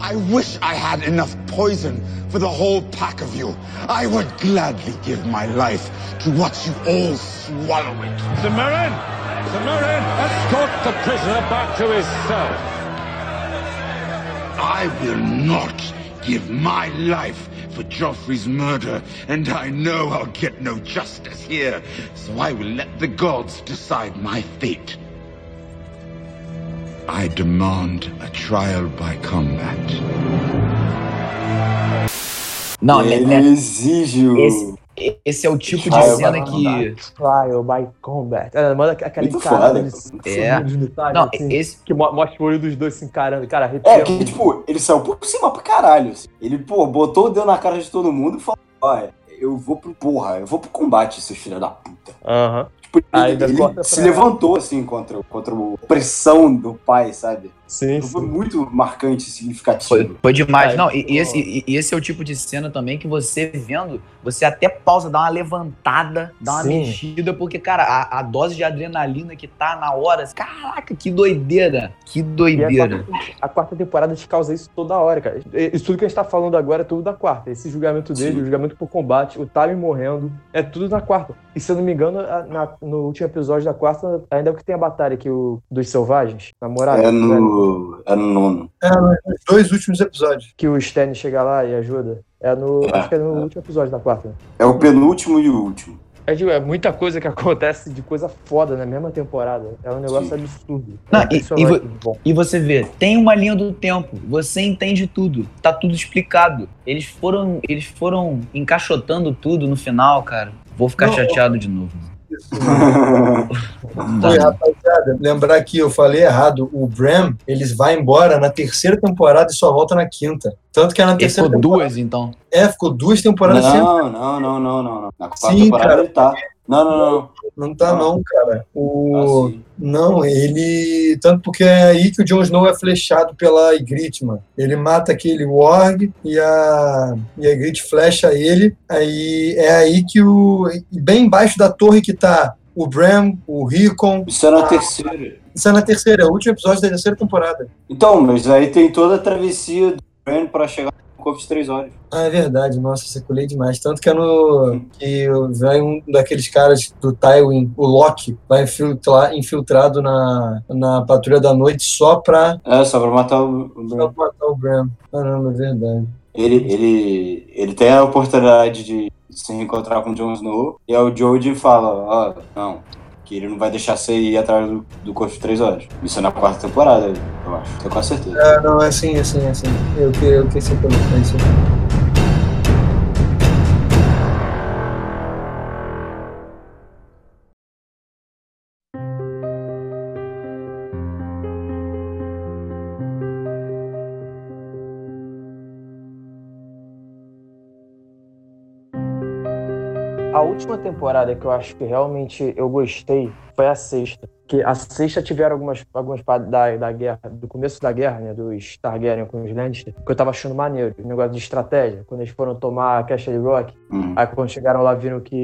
I wish I had enough poison for the whole pack of you. I would gladly give my life to watch you all swallow it. Samarin! Samarin, escort the prisoner back to his cell. I will not give my life for Joffrey's murder, and I know I'll get no justice here, so I will let the gods decide my fate. I demand a trial by combat. Não, ele né, né, exige o. esse- esse é o tipo de Trial cena by que. Trial by Combat. Ela manda aquela Muito encarada foda. de É. Não, assim, esse. que mo- mostra o olho dos dois se encarando. Cara, arrepia É, que, tipo, ele saiu por cima pra caralho. assim. Ele, pô, botou o dedo na cara de todo mundo e falou: Olha, eu vou pro. Porra, eu vou pro combate, seus filhos da puta. Aham. Tipo, ele, ainda ele corta se levantou, assim, contra, contra a pressão do pai, sabe? Sim, Foi sim. muito marcante significativo. Foi, foi demais. Ai, Não, e, e esse, e- e esse é o tipo de cena também que você vendo, você até pausa, dá uma levantada, dá uma Sim. mexida, porque, cara, a, a dose de adrenalina que tá na hora, caraca, que doideira. Que E a doideira. quarta, a quarta temporada te causa isso toda hora, cara. Isso tudo que a gente tá falando agora é tudo da quarta. Esse julgamento dele, Sim. o julgamento por combate, o Tywin morrendo, é tudo na quarta. E se eu não me engano, a- na- no último episódio da quarta, ainda é o que tem a batalha aqui, o, dos selvagens, na muralha. É né? É no nono. Os dois últimos episódios. Que o Stanley chega lá e ajuda. É no. É, acho que é no último episódio da quarta. É o penúltimo e o último. É, digo, é muita coisa que acontece de coisa foda na mesma temporada. É um negócio Sim. absurdo. Não, é e- e. E você vê, tem uma linha do tempo, você entende tudo, tá tudo explicado. Eles foram, eles foram encaixotando tudo no final, cara. Vou ficar Não, chateado de novo. Não. rapaziada, lembrar que eu falei errado. O Bram, eles vai embora na terceira temporada e só volta na quinta. Tanto que é na Ele terceira ficou temporada. duas, então. É, ficou duas temporadas sem. Não, não, não, não, não, não. Na quarta Sim, temporada cara. ele tá. Não, não, não. Não tá, não, cara. O... Ah. Não, ele. Tanto porque é aí que o Jon Snow é flechado pela Ygritte, mano. Ele mata aquele Warg e a, e a Ygritte flecha ele. Aí é aí que o. Bem embaixo da torre que tá o Bram, o Rickon. Isso é na terceira. Isso é na terceira, é o último episódio da terceira temporada. Então, mas aí tem toda a travessia do Bran pra chegar Corpo de Três Horas. Ah, é verdade, nossa, circulei demais. Tanto que é no. que vai um daqueles caras do Tywin, o Loki, vai infiltrar, infiltrado na, na patrulha da noite só pra, É, só pra matar o. o só pra matar o Bram. Caramba, é verdade. Ele, ele, ele tem a oportunidade de se reencontrar com o Jon Snow e aí o Joe fala, ó, não, que ele não vai deixar você ir atrás do, do Corpo de Três Horas. Isso é na quarta temporada, eu acho. Tenho quase certeza. Ah, não, é assim, é assim, é assim. Eu que, eu que como é isso. Última temporada que eu acho que realmente eu gostei foi a sexta. Que a sexta tiveram algumas, algumas partes da, da guerra, do começo da guerra, né? Dos Targaryen com os Lannister, que eu tava achando maneiro. O negócio de estratégia. Quando eles foram tomar Castle Rock, Uhum. aí quando chegaram lá, viram que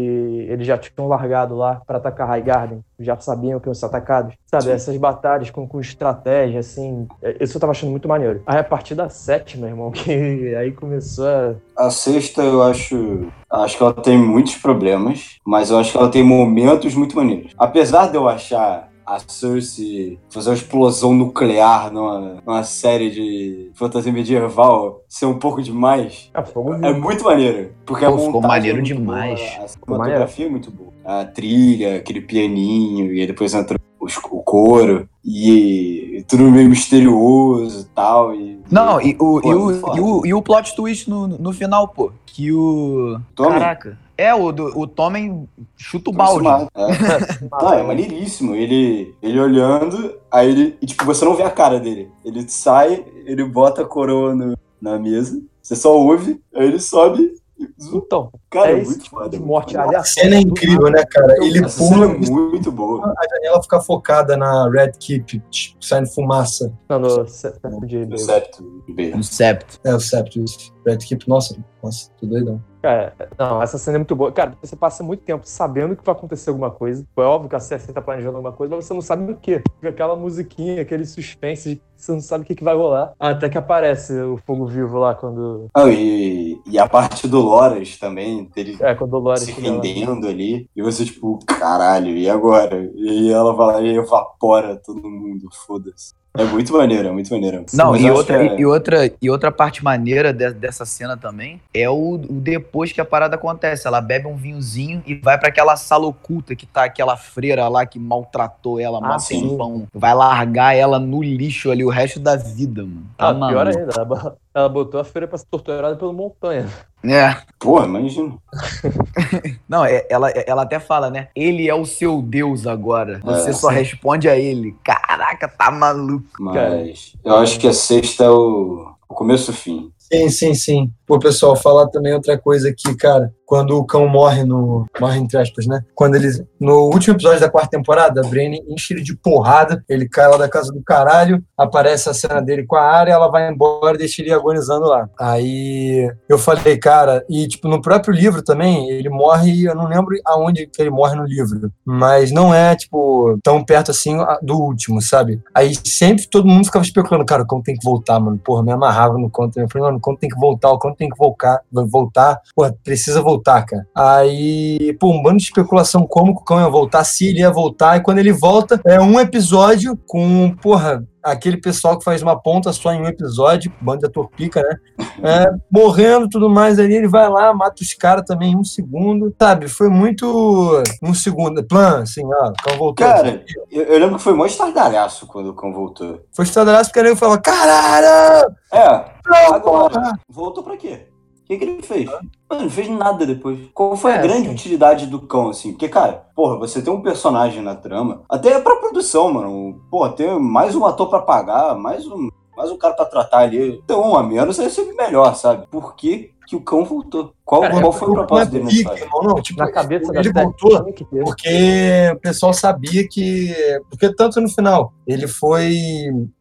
eles já tinham largado lá pra atacar Highgarden. Já sabiam que iam ser atacados. Sabe, Sim. essas batalhas com, com estratégia, assim. é, Isso eu tava achando muito maneiro. Aí a partir da sétima, irmão, que aí começou a. A sexta eu acho. Acho que ela tem muitos problemas, mas eu acho que ela tem momentos muito maneiros. Apesar de eu achar a Cersei fazer uma explosão nuclear numa, numa série de fantasia medieval ser um pouco demais, fogo é muito maneiro. Porque a Pô, ficou montagem maneiro é muito demais. boa, a cinematografia é muito boa. A trilha, aquele pianinho, e aí depois entra os- o coro, e tudo meio misterioso e tal. E, Não, e o, Pô, e, o, e, o, e o plot twist no, no final, pô. Que o. Caraca. É, o, do, o Tommen chuta o Então, balde. É. Não, é maneiríssimo. Ele, ele olhando, aí ele. E tipo, você não vê a cara dele. Ele sai, ele bota a coroa no- na mesa, você só ouve, aí ele sobe e. Então, Cara, é é muito foda. de morte. A cena é incrível, né, cara? Ele Essa cena pula é muito boa. a janela fica focada na Red Keep, tipo, saindo fumaça. Não, no septo de No septo de. No septo. É o Septo, isso. Red Keep, nossa, nossa, tô doidão. Cara, não, essa cena é muito boa. Cara, você passa muito tempo sabendo que vai acontecer alguma coisa. É óbvio que a Cersei tá planejando alguma coisa, mas você não sabe o quê. Aquela musiquinha, aquele suspense, você não sabe o que, que vai rolar. Até que aparece o fogo vivo lá quando. Ah, e, e a parte do Loras também, dele É, quando o Loras se rendendo ali, e você, tipo, caralho, e agora? E ela vai lá e evapora todo mundo, foda-se. É muito maneiro, é muito maneiro. Não, e outra, é- e, outra, e outra parte maneira de- dessa cena também é o, o depois que a parada acontece. Ela bebe um vinhozinho e vai pra aquela sala oculta que tá aquela freira lá que maltratou ela Ah, tempão. Vai largar ela no lixo ali o resto da vida, mano. Tá Ah, pior ainda, ela, bo- ela botou a feira pra ser torturada pelo montanha. É. Porra, imagina. Não, é- ela, ela até fala, né? Ele é o seu Deus agora. Você É, só sim. responde a ele. Caraca, tá maluco. Mas eu acho que a sexta é o, o começo e o fim. Sim, sim, sim. Pô, pessoal, falar também outra coisa aqui, cara. Quando o cão morre no. Morre entre aspas, né? Quando eles. No último episódio da quarta temporada, a Brienne enche ele de porrada. Ele cai lá da casa do caralho. Aparece a cena dele com a área, ela vai embora e deixa ele agonizando lá. Aí eu falei, cara, e tipo, no próprio livro também, ele morre. Eu não lembro aonde que ele morre no livro. Mas não é, tipo, tão perto assim do último, sabe? Aí sempre todo mundo ficava especulando, cara, o cão tem que voltar, mano. Porra, me amarrava no conto. Eu falei, mano, o cão tem que voltar, o cão tem que voltar, voltar. Porra, precisa voltar, cara. Aí, pô, um bando de especulação como que o cão ia voltar, se ele ia voltar. E quando ele volta, é um episódio com, porra, aquele pessoal que faz uma ponta só em um episódio, bando de ator pica, né? É, morrendo tudo mais ali, ele vai lá, mata os caras também em um segundo. Sabe, foi muito. Um segundo. Plan, assim, ó, o cão voltou. Cara, eu, eu lembro que foi mó estardalhaço quando o cão voltou. Foi estradalhaço porque ele falou: caralho! É, Não, agora, porra! voltou pra quê? O que, que ele fez? Mano, não fez nada depois. Qual foi a É, grande sim. utilidade do cão, assim? Porque, cara, porra, você tem um personagem na trama, até pra produção, mano. Porra, tem mais um ator pra pagar, mais um, mais um cara pra tratar ali. Então, um a menos é sempre melhor, sabe? Por que, que o cão voltou? Qual, Cara, qual foi o propósito dele Não é nessa história? irmão, não. Tipo, Na cabeça da ele série, voltou porque o pessoal sabia que. Porque tanto no final, ele foi.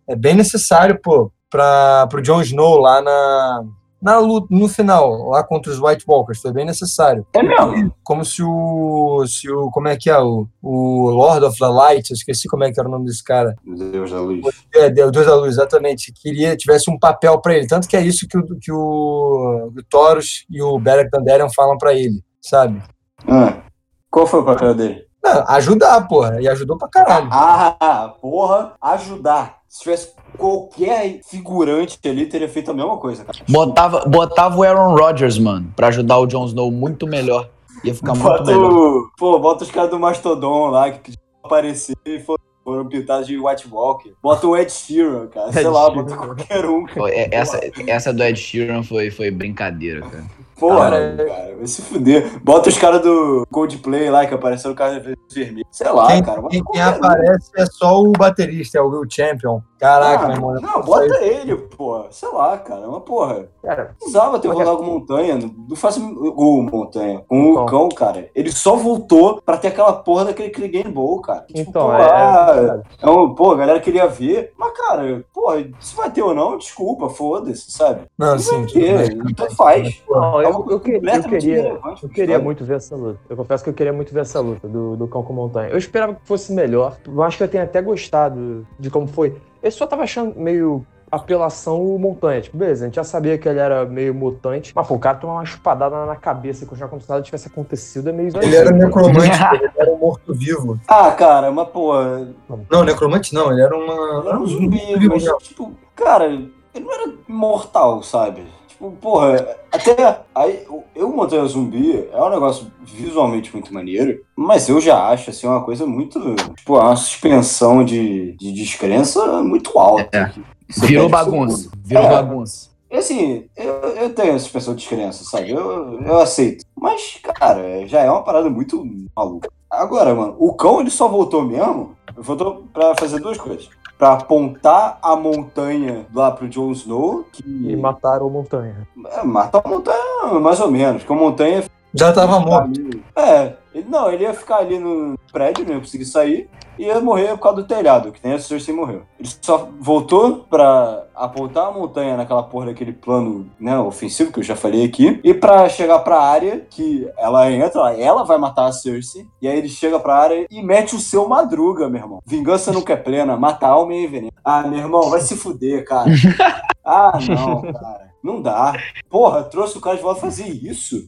É bem necessário, pô, para pro Jon Snow lá na. Na luta, no final, lá contra os White Walkers, foi bem necessário. É mesmo. Como se o. Se o como é que é? O, o Lord of the Light, eu esqueci como é que era o nome desse cara. Deus da luz. É, Deus Deus da Luz, exatamente. Queria tivesse um papel para ele. Tanto que é isso que o, que o, o Taurus e o Beric Dandelion falam para ele, sabe? Ah, qual foi o papel dele? Não, ajudar, porra. E ajudou pra caralho. Ah, porra, ajudar. Se tivesse qualquer figurante ali, teria feito a mesma coisa, cara. Botava, botava o Aaron Rodgers, mano, pra ajudar o Jon Snow muito melhor. Ia ficar muito Bota melhor. o, pô, bota os caras do Mastodon lá, que apareceram e foram, foram pintados de White Walker. Bota o Ed Sheeran, cara. Sei Ed lá, Sheeran. bota qualquer um, cara. Pô, é- Essa, essa do Ed Sheeran foi, foi brincadeira, cara. Porra, Cara, cara, vai se fuder. Bota os caras do Coldplay lá, que apareceram o cara vermelho. Sei lá, Quem, cara. quem, quem aparece é só o baterista, é o Will Champion. Caraca, Ah, meu irmão. Não, bota ele, porra. Sei lá, cara. Mas, porra, Cara, precisava ter Porque- rolado com Montanha. Não faço o Montanha. Com o Cão. cara. Ele só voltou pra ter aquela porra daquele aquele Game Ball, cara. Tipo, então, pô, é, ah, é um, pô, a galera queria ver. Mas, cara, porra, se vai ter ou não, desculpa, foda-se, sabe? Não, Não sim. vai ter, tanto faz. Não, Eu, eu, que- eu queria, eu queria muito ver essa luta. Eu confesso que eu queria muito ver essa luta do, do Cão com Montanha. Eu esperava que fosse melhor. Eu acho que eu tenho até gostado de como foi. Eu só tava achando meio apelação o Montanha. Tipo, beleza, a gente já sabia que ele era meio mutante. Mas, pô, o cara tomar uma espadada na- cabeça e continuar como se nada tivesse acontecido é meio Ele era necromante, ele era um morto-vivo. Ah, cara, mas, pô, Não, necromante não, ele era uma. Ele era um zumbi, mas, tipo, cara, ele não era imortal, sabe? Tipo, porra, até aí, eu Montanha Zumbi é um negócio visualmente muito maneiro, mas eu já acho, assim, uma coisa muito, tipo, uma suspensão de, de descrença muito alta. É. Virou bagunça. Virou É. bagunça. E assim, eu, eu tenho suspensão de descrença, sabe? Eu, eu aceito. Mas, cara, já é uma parada muito maluca. Agora, mano, o cão ele só voltou mesmo. Voltou pra fazer duas coisas. Pra apontar a montanha lá pro Jon Snow, que E mataram o Montanha. é, matar a montanha mais ou menos, porque a montanha Já tava morto. É, ele, não, ele ia ficar ali no prédio, não ia conseguir sair, e ia morrer por causa do telhado, que nem a Cersei morreu. Ele só voltou pra apontar a montanha naquela porra daquele plano né, ofensivo que eu já falei aqui, e pra chegar pra área, que ela entra, ela vai matar a Cersei, e aí ele chega pra área e mete o seu madruga, meu irmão. Vingança nunca é plena, mata a alma e veneno. Ah, meu irmão, vai se fuder, cara. Ah, não, cara. Não dá. Porra, trouxe o cara de volta fazer isso?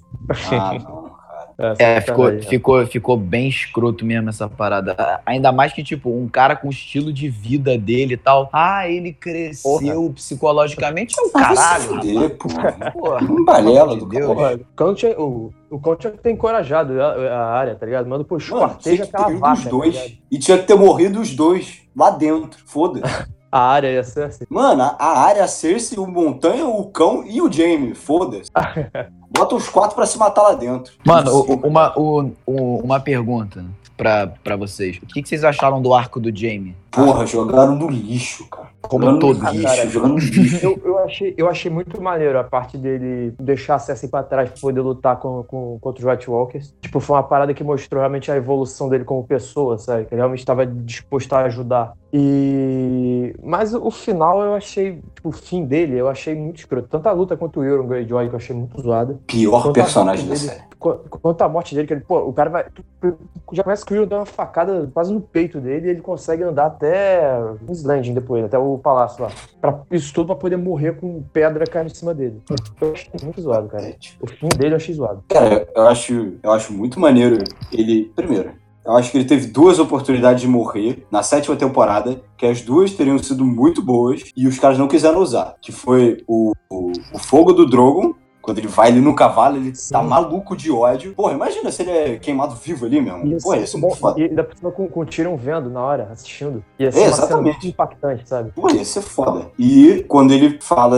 Ah, não, cara. É, ficou, ficou, ficou bem escroto mesmo essa parada. Ainda mais que, tipo, um cara com o estilo de vida dele e tal. Ah, ele cresceu psicologicamente. É se caralho. fuder, porra. Porra. Um balela do Deus. cara. Porra, o Cão tinha, o, o Cão tinha que ter encorajado a, a área, tá ligado? Manda, tinha esquarteja que ter aquela vaca. os tá dois. ligado? e tinha que ter morrido os dois lá dentro. Foda-se. a área ia ser assim. Mano, a, a área, a Cersei, o Montanha, o Cão e o Jaime. Foda-se. Bota os quatro pra se matar lá dentro. Mano, o- uma, o- o- uma pergunta pra, pra vocês. O que, que vocês acharam do arco do Jamie? Porra, jogaram no lixo, cara. Como jogando todo lixo, cara. jogando no lixo. Eu, eu, achei, eu achei muito maneiro a parte dele deixar a Cersei pra trás pra poder lutar com, com, contra os White Walkers. Tipo, foi uma parada que mostrou realmente a evolução dele como pessoa, sabe? Que ele realmente estava disposto a ajudar. E... Mas o final eu achei, tipo, o fim dele eu achei muito escroto. Tanto a luta contra o Euron Greyjoy que eu achei muito zoada. Pior Quanto personagem da série. Qu- Quanto à morte dele, que ele, pô, o cara vai. Já começa que o Euron dá uma facada quase no peito dele e ele consegue andar até King's Landing depois, até o palácio lá. Pra, isso tudo pra poder morrer com pedra caindo em cima dele. Eu achei muito zoado, cara. O fim dele eu achei zoado. Cara, eu acho, eu acho muito maneiro ele. Primeiro, eu acho que ele teve duas oportunidades de morrer na sétima temporada, que as duas teriam sido muito boas e os caras não quiseram usar. Que foi o, o, o fogo do Drogon. Quando ele vai ali no cavalo, ele Sim. tá maluco de ódio. Porra, imagina se ele é queimado vivo ali mesmo. Porra, ser ia ser muito foda. E ainda por com, com o Tyrion vendo na hora, assistindo. Ia ser É, exatamente. muito impactante, sabe? Pô, ia ser foda. E quando ele fala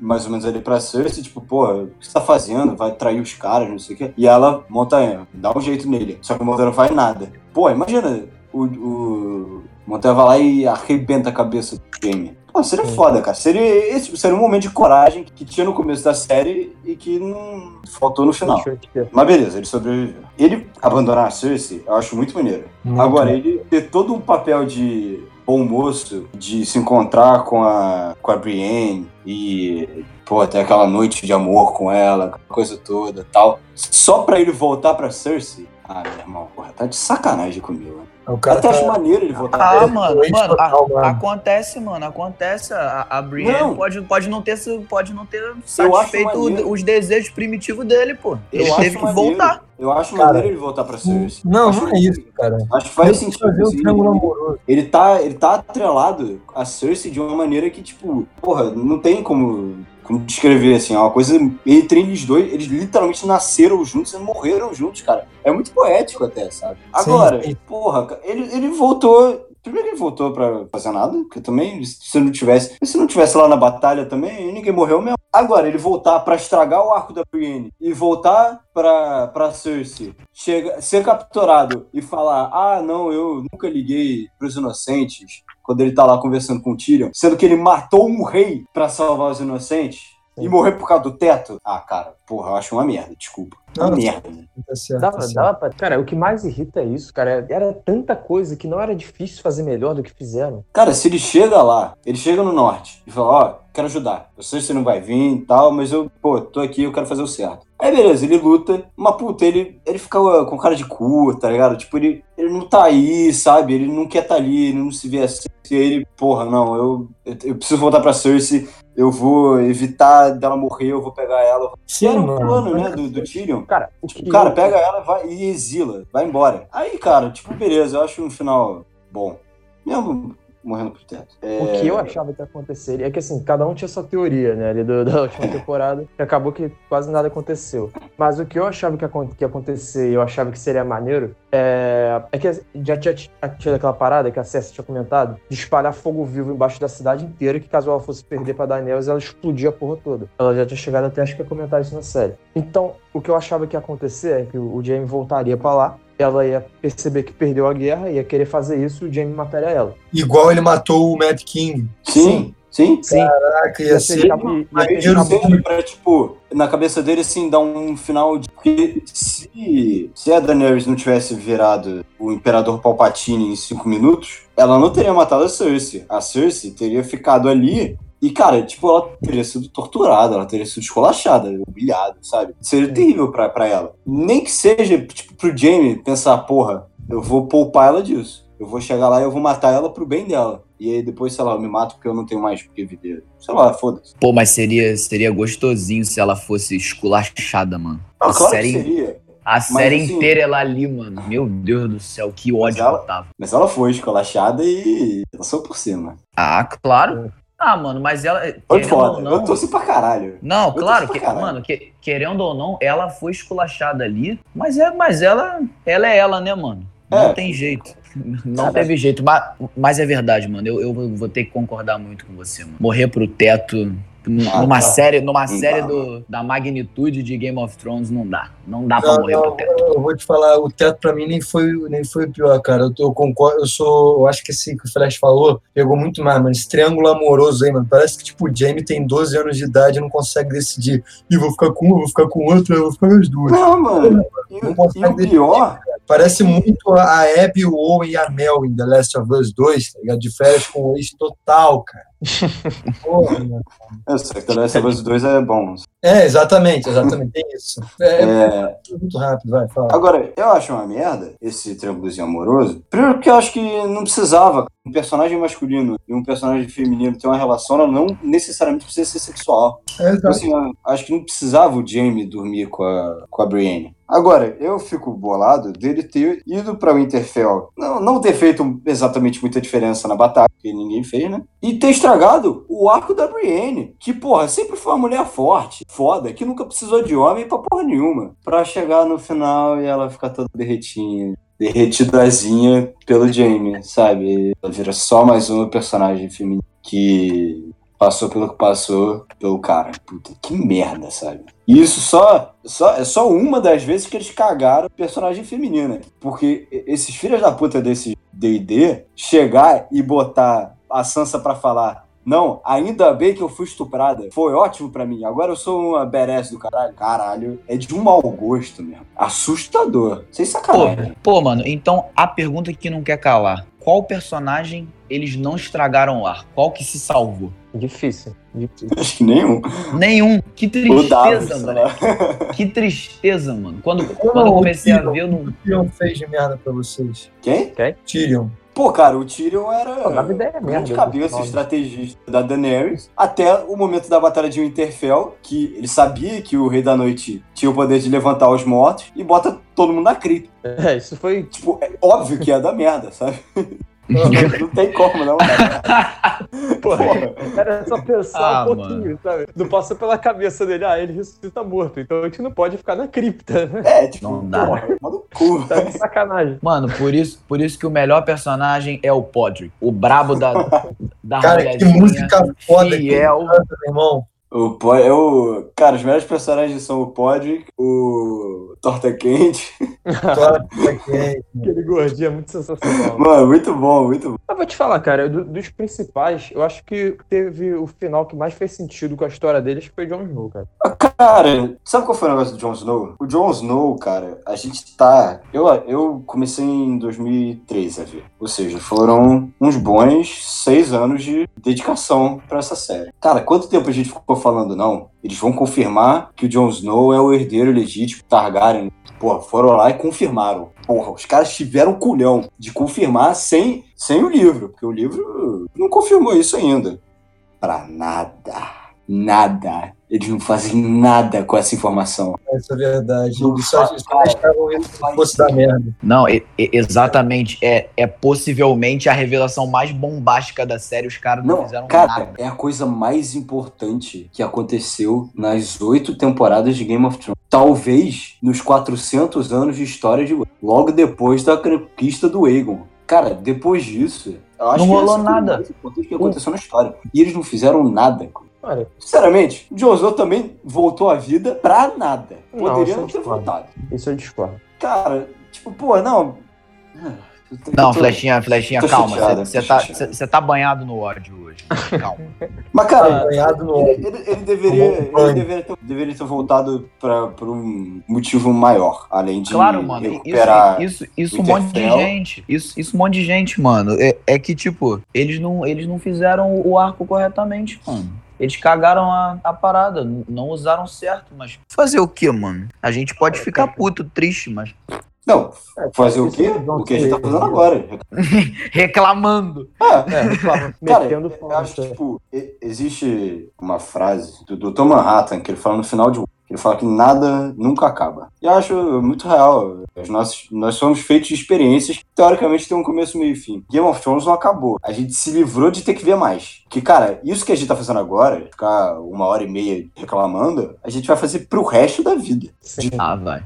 mais ou menos ali pra Cersei, tipo, porra, o que você tá fazendo? Vai trair os caras, não sei o quê. E ela, Montanha, dá um jeito nele. Só que o Montanha não faz nada. Pô, imagina o, o Montanha vai lá e arrebenta a cabeça do Jaime. Pô, seria Sim. foda, cara. Seria, esse seria um momento de coragem que tinha no começo da série e que não faltou no final. Mas beleza, ele sobreviveu. Ele abandonar a Cersei, eu acho muito maneiro. Muito. Agora, ele ter todo um papel de bom moço de se encontrar com a, com a Brienne e, pô, ter aquela noite de amor com ela, coisa toda tal. Só pra ele voltar pra Cersei. Ah, meu irmão, porra, tá de sacanagem comigo. né? O Eu cara até tá... acho maneiro ele voltar Ah, pra mano, mano, a- mano. acontece, mano, acontece. A, a Brienne Não. pode, pode, não ter, pode não ter satisfeito maneiro. os desejos primitivos dele, pô. Eu Ele acho teve que maneiro. voltar. Eu acho Cara, maneiro ele voltar pra Cersei. Não, acho, não é isso, cara. Acho que faz que sentido. fazer um assim. triângulo amoroso. ele tá, ele tá atrelado a Cersei de uma maneira que, tipo, porra, não tem como, como descrever, assim, é uma coisa entre eles dois, eles literalmente nasceram juntos e morreram juntos, cara. É muito poético até, sabe? Agora, sim. porra, ele, ele voltou. Primeiro que ele voltou pra fazer nada, porque também, se não tivesse. Se não tivesse lá na batalha também, ninguém morreu mesmo. Agora, ele voltar pra estragar o arco da Brienne e voltar pra, pra Cersei, chega, ser capturado e falar: Ah, não, eu nunca liguei pros inocentes. Quando ele tá lá conversando com o Tyrion, sendo que ele matou um rei pra salvar os inocentes e morrer por causa do teto. Ah, cara, porra, eu acho uma merda, desculpa. Uma Não, merda. né? Tá certo, Dava, tá certo. dava pra... Cara, o que mais irrita é isso, cara. Era tanta coisa que não era difícil fazer melhor do que fizeram. Cara, se ele chega lá, ele chega no norte e fala, ó, quero ajudar. Eu sei que você não vai vir e tal, mas eu, pô, tô aqui, eu quero fazer o certo. Aí beleza, ele luta, mas puta, ele, ele fica uh, com cara de cu, tá ligado? Tipo, ele, ele não tá aí, sabe? Ele não quer tá ali, ele não se vê assim. E ele, porra, não, eu, eu, eu preciso voltar pra Cersei, eu vou evitar dela morrer, eu vou pegar ela. Sim, Era um mano. plano, né, do, do Tyrion. Cara, o Tipo, cara, pega ela vai, e exila, vai embora. Aí, cara, tipo, beleza, eu acho um final bom. Mesmo morrendo pro teto. É, O que eu achava que ia acontecer é que, assim, cada um tinha sua teoria, né, ali do- da última temporada, e acabou que quase nada aconteceu. Mas o que eu achava que ia, acontecer e eu achava que seria maneiro é, é que já tinha tido aquela parada que a Cersei tinha comentado, de espalhar fogo vivo embaixo da cidade inteira, que caso ela fosse perder pra Daenerys, ela explodia a porra toda. Ela já tinha chegado até, acho que ia comentar isso na série. Então, o que eu achava que ia acontecer é que o Jaime voltaria pra lá, ela ia perceber que perdeu a guerra, ia querer fazer isso e o Jaime mataria ela. Igual ele matou o Mad King. Sim, sim. Sim, Caraca, ia ia ser. ser, ia Mas acabou- seja pra, tipo, na cabeça dele, assim, dar um final de. Porque se, se a Daenerys não tivesse virado o Imperador Palpatine em cinco minutos, ela não teria matado a Cersei. A Cersei teria ficado ali. E, cara, tipo, ela teria sido torturada, ela teria sido esculachada, humilhada, sabe? Seria terrível pra, pra ela. Nem que seja, tipo, pro Jaime pensar, porra, eu vou poupar ela disso. Eu vou chegar lá e eu vou matar ela pro bem dela. E aí depois, sei lá, eu me mato porque eu não tenho mais porque viver. Sei lá, foda-se. Pô, mas seria, seria gostosinho se ela fosse esculachada, mano. A claro série, seria. a série assim- inteira ela ali, mano. Meu Deus do céu, que ódio ela- que eu tava. Mas ela foi esculachada e passou por cima. Ah, claro. Ah, mano, mas ela. Foi querendo foda. ou não, Eu torci pra caralho. Não, Eu claro, que, caralho. mano, que- querendo ou não, ela foi esculachada ali, mas, é, mas ela, ela é ela, né, mano? Não É. tem jeito. Não teve jeito. Mas, mas é verdade, mano. Eu, eu vou ter que concordar muito com você, mano. Morrer pro teto. Ah, Numa tá. série, numa Não série dá, do, da magnitude de Game of Thrones não dá. Não dá pra Não, morrer pro não, teto. eu vou te falar, o teto pra mim nem foi, nem foi o pior, cara. Eu, eu concordo, eu sou. Eu acho que esse que o Flash falou pegou muito mais, mano. Esse triângulo amoroso aí, mano. Parece que, tipo, o Jamie tem 12 anos de idade e não consegue decidir. Ih, vou ficar com uma, vou ficar com outra, eu vou ficar com as duas. Não, mano. E, Não e consegue o pior, Parece muito a Abby, o Owen e a Mel em The Last of Us 2, tá ligado? De férias com o ex total, cara. Porra, eu sei que The Last of Us 2 é bom. É, exatamente, exatamente, tem isso. É, É, muito rápido, vai, fala. Agora, eu acho uma merda esse triângulozinho amoroso. Primeiro porque eu acho que não precisava. Um personagem masculino e um personagem feminino ter uma relação, ela não necessariamente precisa ser sexual. É, exato. assim, eu acho que não precisava o Jamie dormir com a, com a Brienne. Agora, eu fico bolado dele ter ido pra Winterfell. Não, não ter feito exatamente muita diferença na batalha, que ninguém fez, né? E ter estragado o arco da Brienne. Que, porra, sempre foi uma mulher forte, foda, que nunca precisou de homem pra porra nenhuma. Pra chegar no final e ela ficar toda derretinha. Derretidazinha pelo Jamie, sabe? Ela vira só mais um personagem feminino que passou pelo que passou pelo cara. Puta, que merda, sabe? E isso só, só é só uma das vezes que eles cagaram personagem feminina. Porque esses filhos da puta desse D&D chegar e botar a Sansa pra falar não, ainda bem que eu fui estuprada. Foi ótimo pra mim. Agora eu sou uma badass do caralho. Caralho, é de um mau gosto mesmo. Assustador. Sem Pô, sacanagem. pô, mano, então a pergunta que não quer calar. qual personagem eles não estragaram o ar? Qual que se salvou? Difícil. Difícil. Acho que nenhum. Nenhum. Que tristeza, sei mano. Que tristeza, mano. Quando, quando eu comecei a ver, eu não. O Tyrion fez de merda pra vocês. Quem? Tyrion. Pô, cara, o Tyrion era Pô, dava ideia grande merda. cabeça Nome. estrategista da Daenerys, até o momento da Batalha de Winterfell, que ele sabia que o Rei da Noite tinha o poder de levantar os mortos e bota todo mundo na cripta. É, isso foi. Tipo, é óbvio que ia dar merda, sabe? Não tem como, não, cara. Porra, era só pensar Ah, um pouquinho, sabe? Não passa pela cabeça dele, ah, ele ressuscita morto, então a gente não pode ficar na cripta, né? É, tipo, Não dá. porra, manda cu. Tá de sacanagem. Mano, por isso, por isso que o melhor personagem é o Podrick. O brabo da, da Cara, que música foda que ele fiel. canta, meu irmão. O, Po- é o, cara, os melhores personagens são o Podrick, o Torta Quente. É quente. Aquele gordinho é muito sensacional. Mano, muito bom, muito bom. Mas vou te falar, cara, do- dos principais, eu acho que teve o final que mais fez sentido com a história deles, que foi Jon Snow, cara. Cara, sabe qual foi o negócio do Jon Snow? O Jon Snow, cara, a gente tá. Eu, eu comecei em 2003 a ver. Ou seja, foram uns bons seis anos de dedicação pra essa série. Cara, quanto tempo a gente ficou falando, não? Eles vão confirmar que o Jon Snow é o herdeiro legítimo Targaryen. Porra, foram lá e confirmaram. Porra, os caras tiveram culhão de confirmar sem, sem o livro, porque o livro não confirmou isso ainda. Pra nada. Nada. Eles não fazem nada com essa informação. Essa é verdade. Não Eles só, só fosse da merda. Não, exatamente. É, é possivelmente a revelação mais bombástica da série. Os caras não, Não, fizeram cara, nada. é a coisa mais importante que aconteceu nas oito temporadas de Game of Thrones. Talvez nos 400 anos de história de. Logo depois da conquista do Aegon. Cara, depois disso, eu acho Não que rolou foi o nada. importante que aconteceu na história. E eles não fizeram nada. Olha, Sinceramente, o Jon Snow também voltou à vida pra nada. Não, Poderia não eu ter discordo. voltado. isso eu discordo. Cara, tipo, pô, não. Não, tô- flechinha, flechinha, tô calma. Você tá, chateado. cê- cê tá banhado no ódio hoje. Calma. Mas, Tá cara, banhado no Ele, ele- ele deveria, um ele deveria, ter, deveria ter voltado pra, por um motivo maior, além de Claro, mano. recuperar. Isso, isso, isso um monte de gente. Isso, isso um monte de gente, mano. É, é que, tipo, eles não, eles não fizeram o arco corretamente, mano. Eles cagaram a, a parada, não usaram certo, mas fazer o que, mano? A gente pode ficar puto, triste, mas Não, É, fazer o quê? O que a gente tá fazendo agora. reclamando. É, É, reclama, cara, metendo eu acho que, falta. tipo, existe uma frase do Dr. Manhattan que ele fala no final de um. Ele fala que nada nunca acaba. E eu acho muito real. Os nossos, nós somos feitos de experiências que, teoricamente, têm um começo, meio e fim. Game of Thrones não acabou. A gente se livrou de ter que ver mais. Que, cara, isso que a gente tá fazendo agora, ficar uma hora e meia reclamando, a gente vai fazer pro resto da vida. Sim. Ah, vai.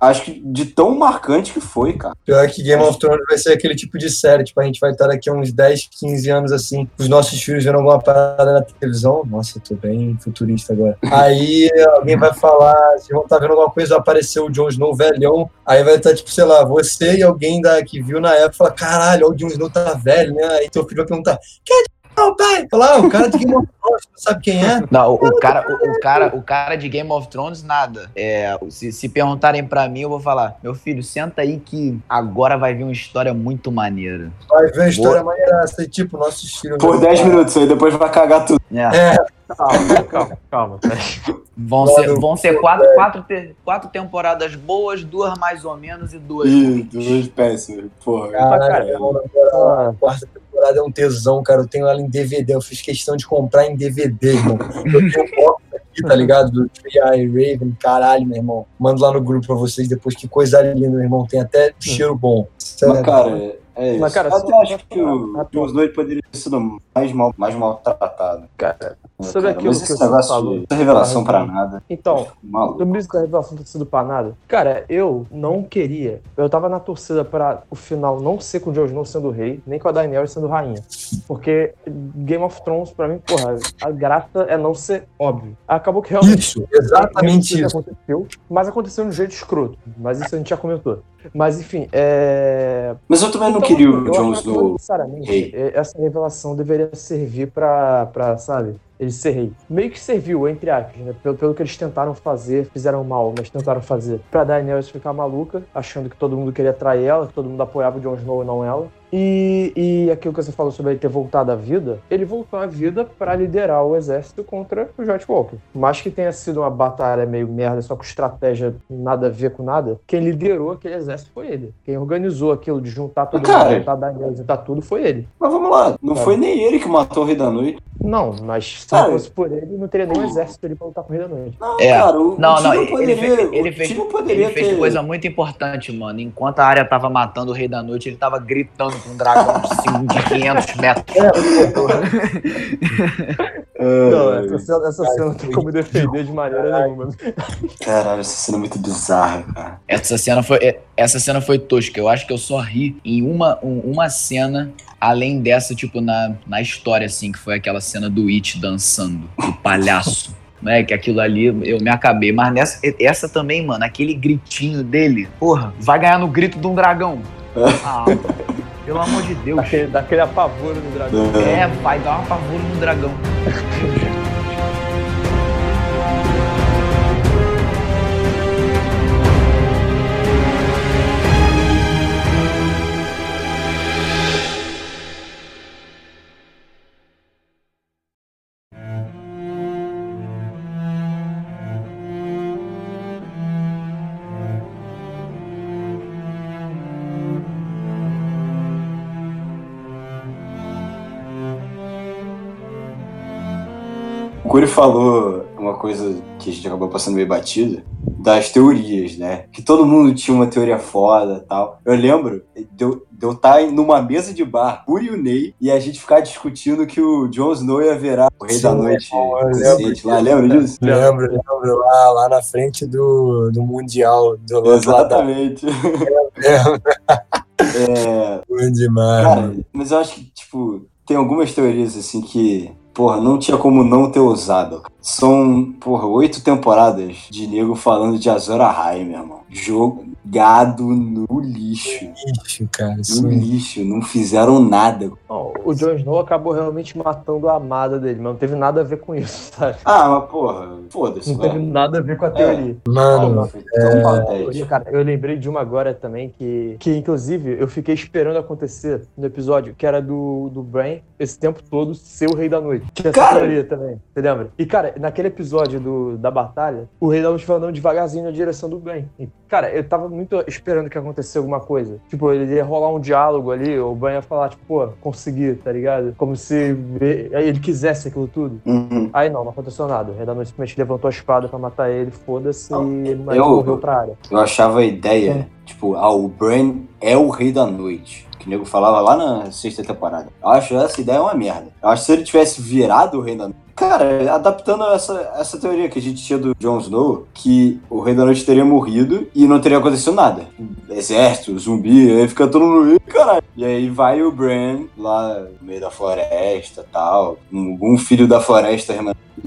Acho que de tão marcante que foi, cara. Pior que Game of Thrones vai ser aquele tipo de série, tipo, a gente vai estar daqui a uns 10, 15 anos assim, os nossos filhos vendo alguma parada na televisão. Nossa, eu tô bem futurista agora. Aí alguém vai falar, vocês vão estar vendo alguma coisa, vai aparecer o Jon Snow velhão, aí vai estar, tipo, sei lá, você e alguém da, que viu na época fala, caralho, o Jon Snow tá velho, né? Aí teu filho vai perguntar, quem é Snow, pai? Fala, ah, o cara de Game of Thrones, não sabe quem é? Não, o, o cara, o, o cara, o cara de Game of Thrones, nada. É, se, se perguntarem pra mim, eu vou falar: meu filho, senta aí que agora vai vir uma história muito maneira. Vai ver a história maneiraça, e, tipo, nossos filhos... Por vão 10 falar, minutos, aí depois vai cagar tudo. É, Calma, calma, calma. vão Mano, ser, vão ser quatro, quatro, te- quatro temporadas boas, duas mais ou menos e duas. Ih, duas péssimas. Porra. Caralho, Ah, a quarta temporada é um tesão, cara. Eu tenho ela em DVD. Eu fiz questão de comprar em DVD, irmão. Eu tenho um box aqui, tá ligado? Do Tree Eye Raven. Caralho, meu irmão. Mando lá no grupo pra vocês depois. Que coisa linda, meu irmão. Tem até cheiro bom. Sério. Mas, cara, é isso. Mas, cara, eu até acho que o só- Jon Snow poderia ter sido mais mal, mais maltratado. cara, Sobre cara? aquilo Mas que esse você negócio falou. de essa revelação pra nada. então. Sobre isso da revelação ter sido pra nada. Cara, eu não queria. Eu tava na torcida pra o final não ser com o Jon Snow sendo rei, nem com a Daenerys sendo rainha. Porque Game of Thrones, pra mim, porra, a graça é não ser óbvio. Acabou que realmente. Isso, exatamente isso. aconteceu, mas aconteceu de um jeito escroto. Mas isso a gente já comentou. Mas enfim, é. Mas eu também não Então, queria eu o Jon Snow. necessariamente rei. eh, essa revelação deveria servir pra, pra sabe, ele ser rei. Meio que serviu, entre aspas, né? Pelo, pelo que eles tentaram fazer, fizeram mal, mas tentaram fazer. Pra Daenerys ficar maluca, achando que todo mundo queria trair ela, que todo mundo apoiava o Jon Snow e não ela. E, e aquilo que você falou sobre ele ter voltado à vida, ele voltou à vida para liderar o exército contra o George Walker. Mais que tenha sido uma batalha meio merda, só com estratégia nada a ver com nada, quem liderou aquele exército foi ele. Quem organizou aquilo de juntar todo Cara. mundo, juntar Daenerys, juntar tudo, foi ele. Mas vamos lá, não foi nem ele que matou o Rei da Noite. Não, mas se Cara. não fosse por ele, não teria nenhum exército ali pra lutar com o Rei da Noite. Não, É. cara, o, Não, o não, ele, poderia, fez, ele fez, Tyrion poderia ele fez ter... coisa muito importante, mano. Enquanto a área tava matando o Rei da Noite, ele tava gritando com um dragão de, cinco- de 500 metros. É, Não, essa cena, essa cena não tem como defender de maneira nenhuma. Caralho, essa cena é muito bizarra, cara. Essa cena foi, é, essa cena foi tosca. Eu acho que eu só ri em uma, um- uma cena, além dessa, tipo, na, na história, assim, que foi aquela cena do It dançando, o palhaço. Né, que aquilo ali eu me acabei. Mas nessa, essa também, mano, aquele gritinho dele, porra, vai ganhar no grito de um dragão. Ah, pelo amor de Deus. Daquele, daquele apavoro no dragão. É, vai dar uma pavor no dragão. O Curi falou uma coisa que a gente acabou passando meio batido, das teorias, né? Que todo mundo tinha uma teoria foda e tal. Eu lembro de eu, estar numa mesa de bar, Curi e o Ney, e a gente ficar discutindo que o Jon Snow ia virar o Rei Sim, da Noite eu consciente lá. Lembra disso? Lembro, lembro lá, lá na frente do, do Mundial, do Exatamente. Lembro, É, bom demais. Cara, mas eu acho que, tipo, tem algumas teorias, assim, que, porra, não tinha como não ter usado. São, porra, oito temporadas de nego falando de Azor Ahai, meu irmão. Jogado no lixo. Ixi, cara, No isso lixo. Não fizeram nada. Não, o Jon Snow acabou realmente matando a amada dele, mas não teve nada a ver com isso, sabe? Ah, mas, porra, foda-se, Não teve nada a ver com a teoria. Mano, Foi tão patético. Cara, eu lembrei de uma agora também que, que inclusive, eu fiquei esperando acontecer no episódio, que era do, do Bran, esse tempo todo, ser o Rei da Noite. Tinha essa Cara! teoria também, você lembra? E, cara, naquele episódio do, da batalha, o Rei da Noite foi andando devagarzinho na direção do Bran. E, cara, eu tava muito esperando que acontecesse alguma coisa. Tipo, ele ia rolar um diálogo ali, o Bran ia falar, tipo, pô, consegui, tá ligado? Como se ele quisesse aquilo tudo. Uhum. Aí não, não aconteceu nada. O Rei da Noite simplesmente levantou a espada pra matar ele, foda-se, e ele eu- morreu pra área. Eu achava a ideia, tipo, ah, o Bran é o Rei da Noite. Que o nego falava lá na sexta temporada. Eu acho essa ideia uma merda. Eu acho que se ele tivesse virado o Rei da Noite. Cara, adaptando essa, essa teoria que a gente tinha do Jon Snow, que o Rei da Noite teria morrido e não teria acontecido nada. Exército, zumbi, aí fica todo mundo. "Ih, Caralho. E aí vai o Bran lá no meio da floresta tal. Um, um filho da floresta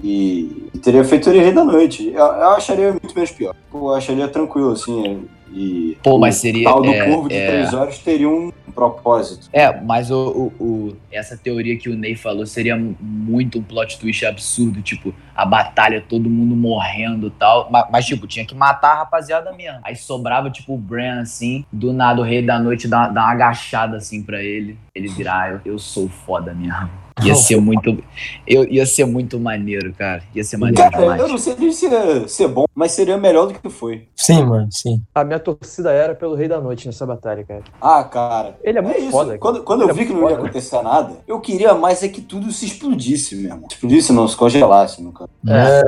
e, e teria feito ele Rei da Noite. Eu, eu acharia muito menos pior. Pô, eu acharia tranquilo, assim. E Pô, mas o seria- tal do é, curvo de é. três horas teria um propósito. É, mas o, o- o- essa teoria que o Ney falou seria muito um plot twist absurdo, tipo, a batalha, todo mundo morrendo e tal. Mas, mas, tipo, tinha que matar a rapaziada mesmo. Aí sobrava, tipo, o Bran, assim, do nada o Rei da Noite dá, dá uma agachada, assim, pra ele. Ele virar, ah, eu, eu sou foda mesmo. Ia ser muito. Eu, ia ser muito maneiro, cara. Ia ser maneiro Cara, demais. eu não sei se ia ser bom, mas seria melhor do que foi. sim, mano, sim. A minha torcida era pelo Rei da Noite nessa batalha, cara. Ah, cara. Ele é muito isso. foda. cara. Quando, quando Ele eu é vi que muito não ia foda. acontecer nada, eu queria mais é que tudo se explodisse mesmo. Explodisse, não, se congelasse, no caso. É,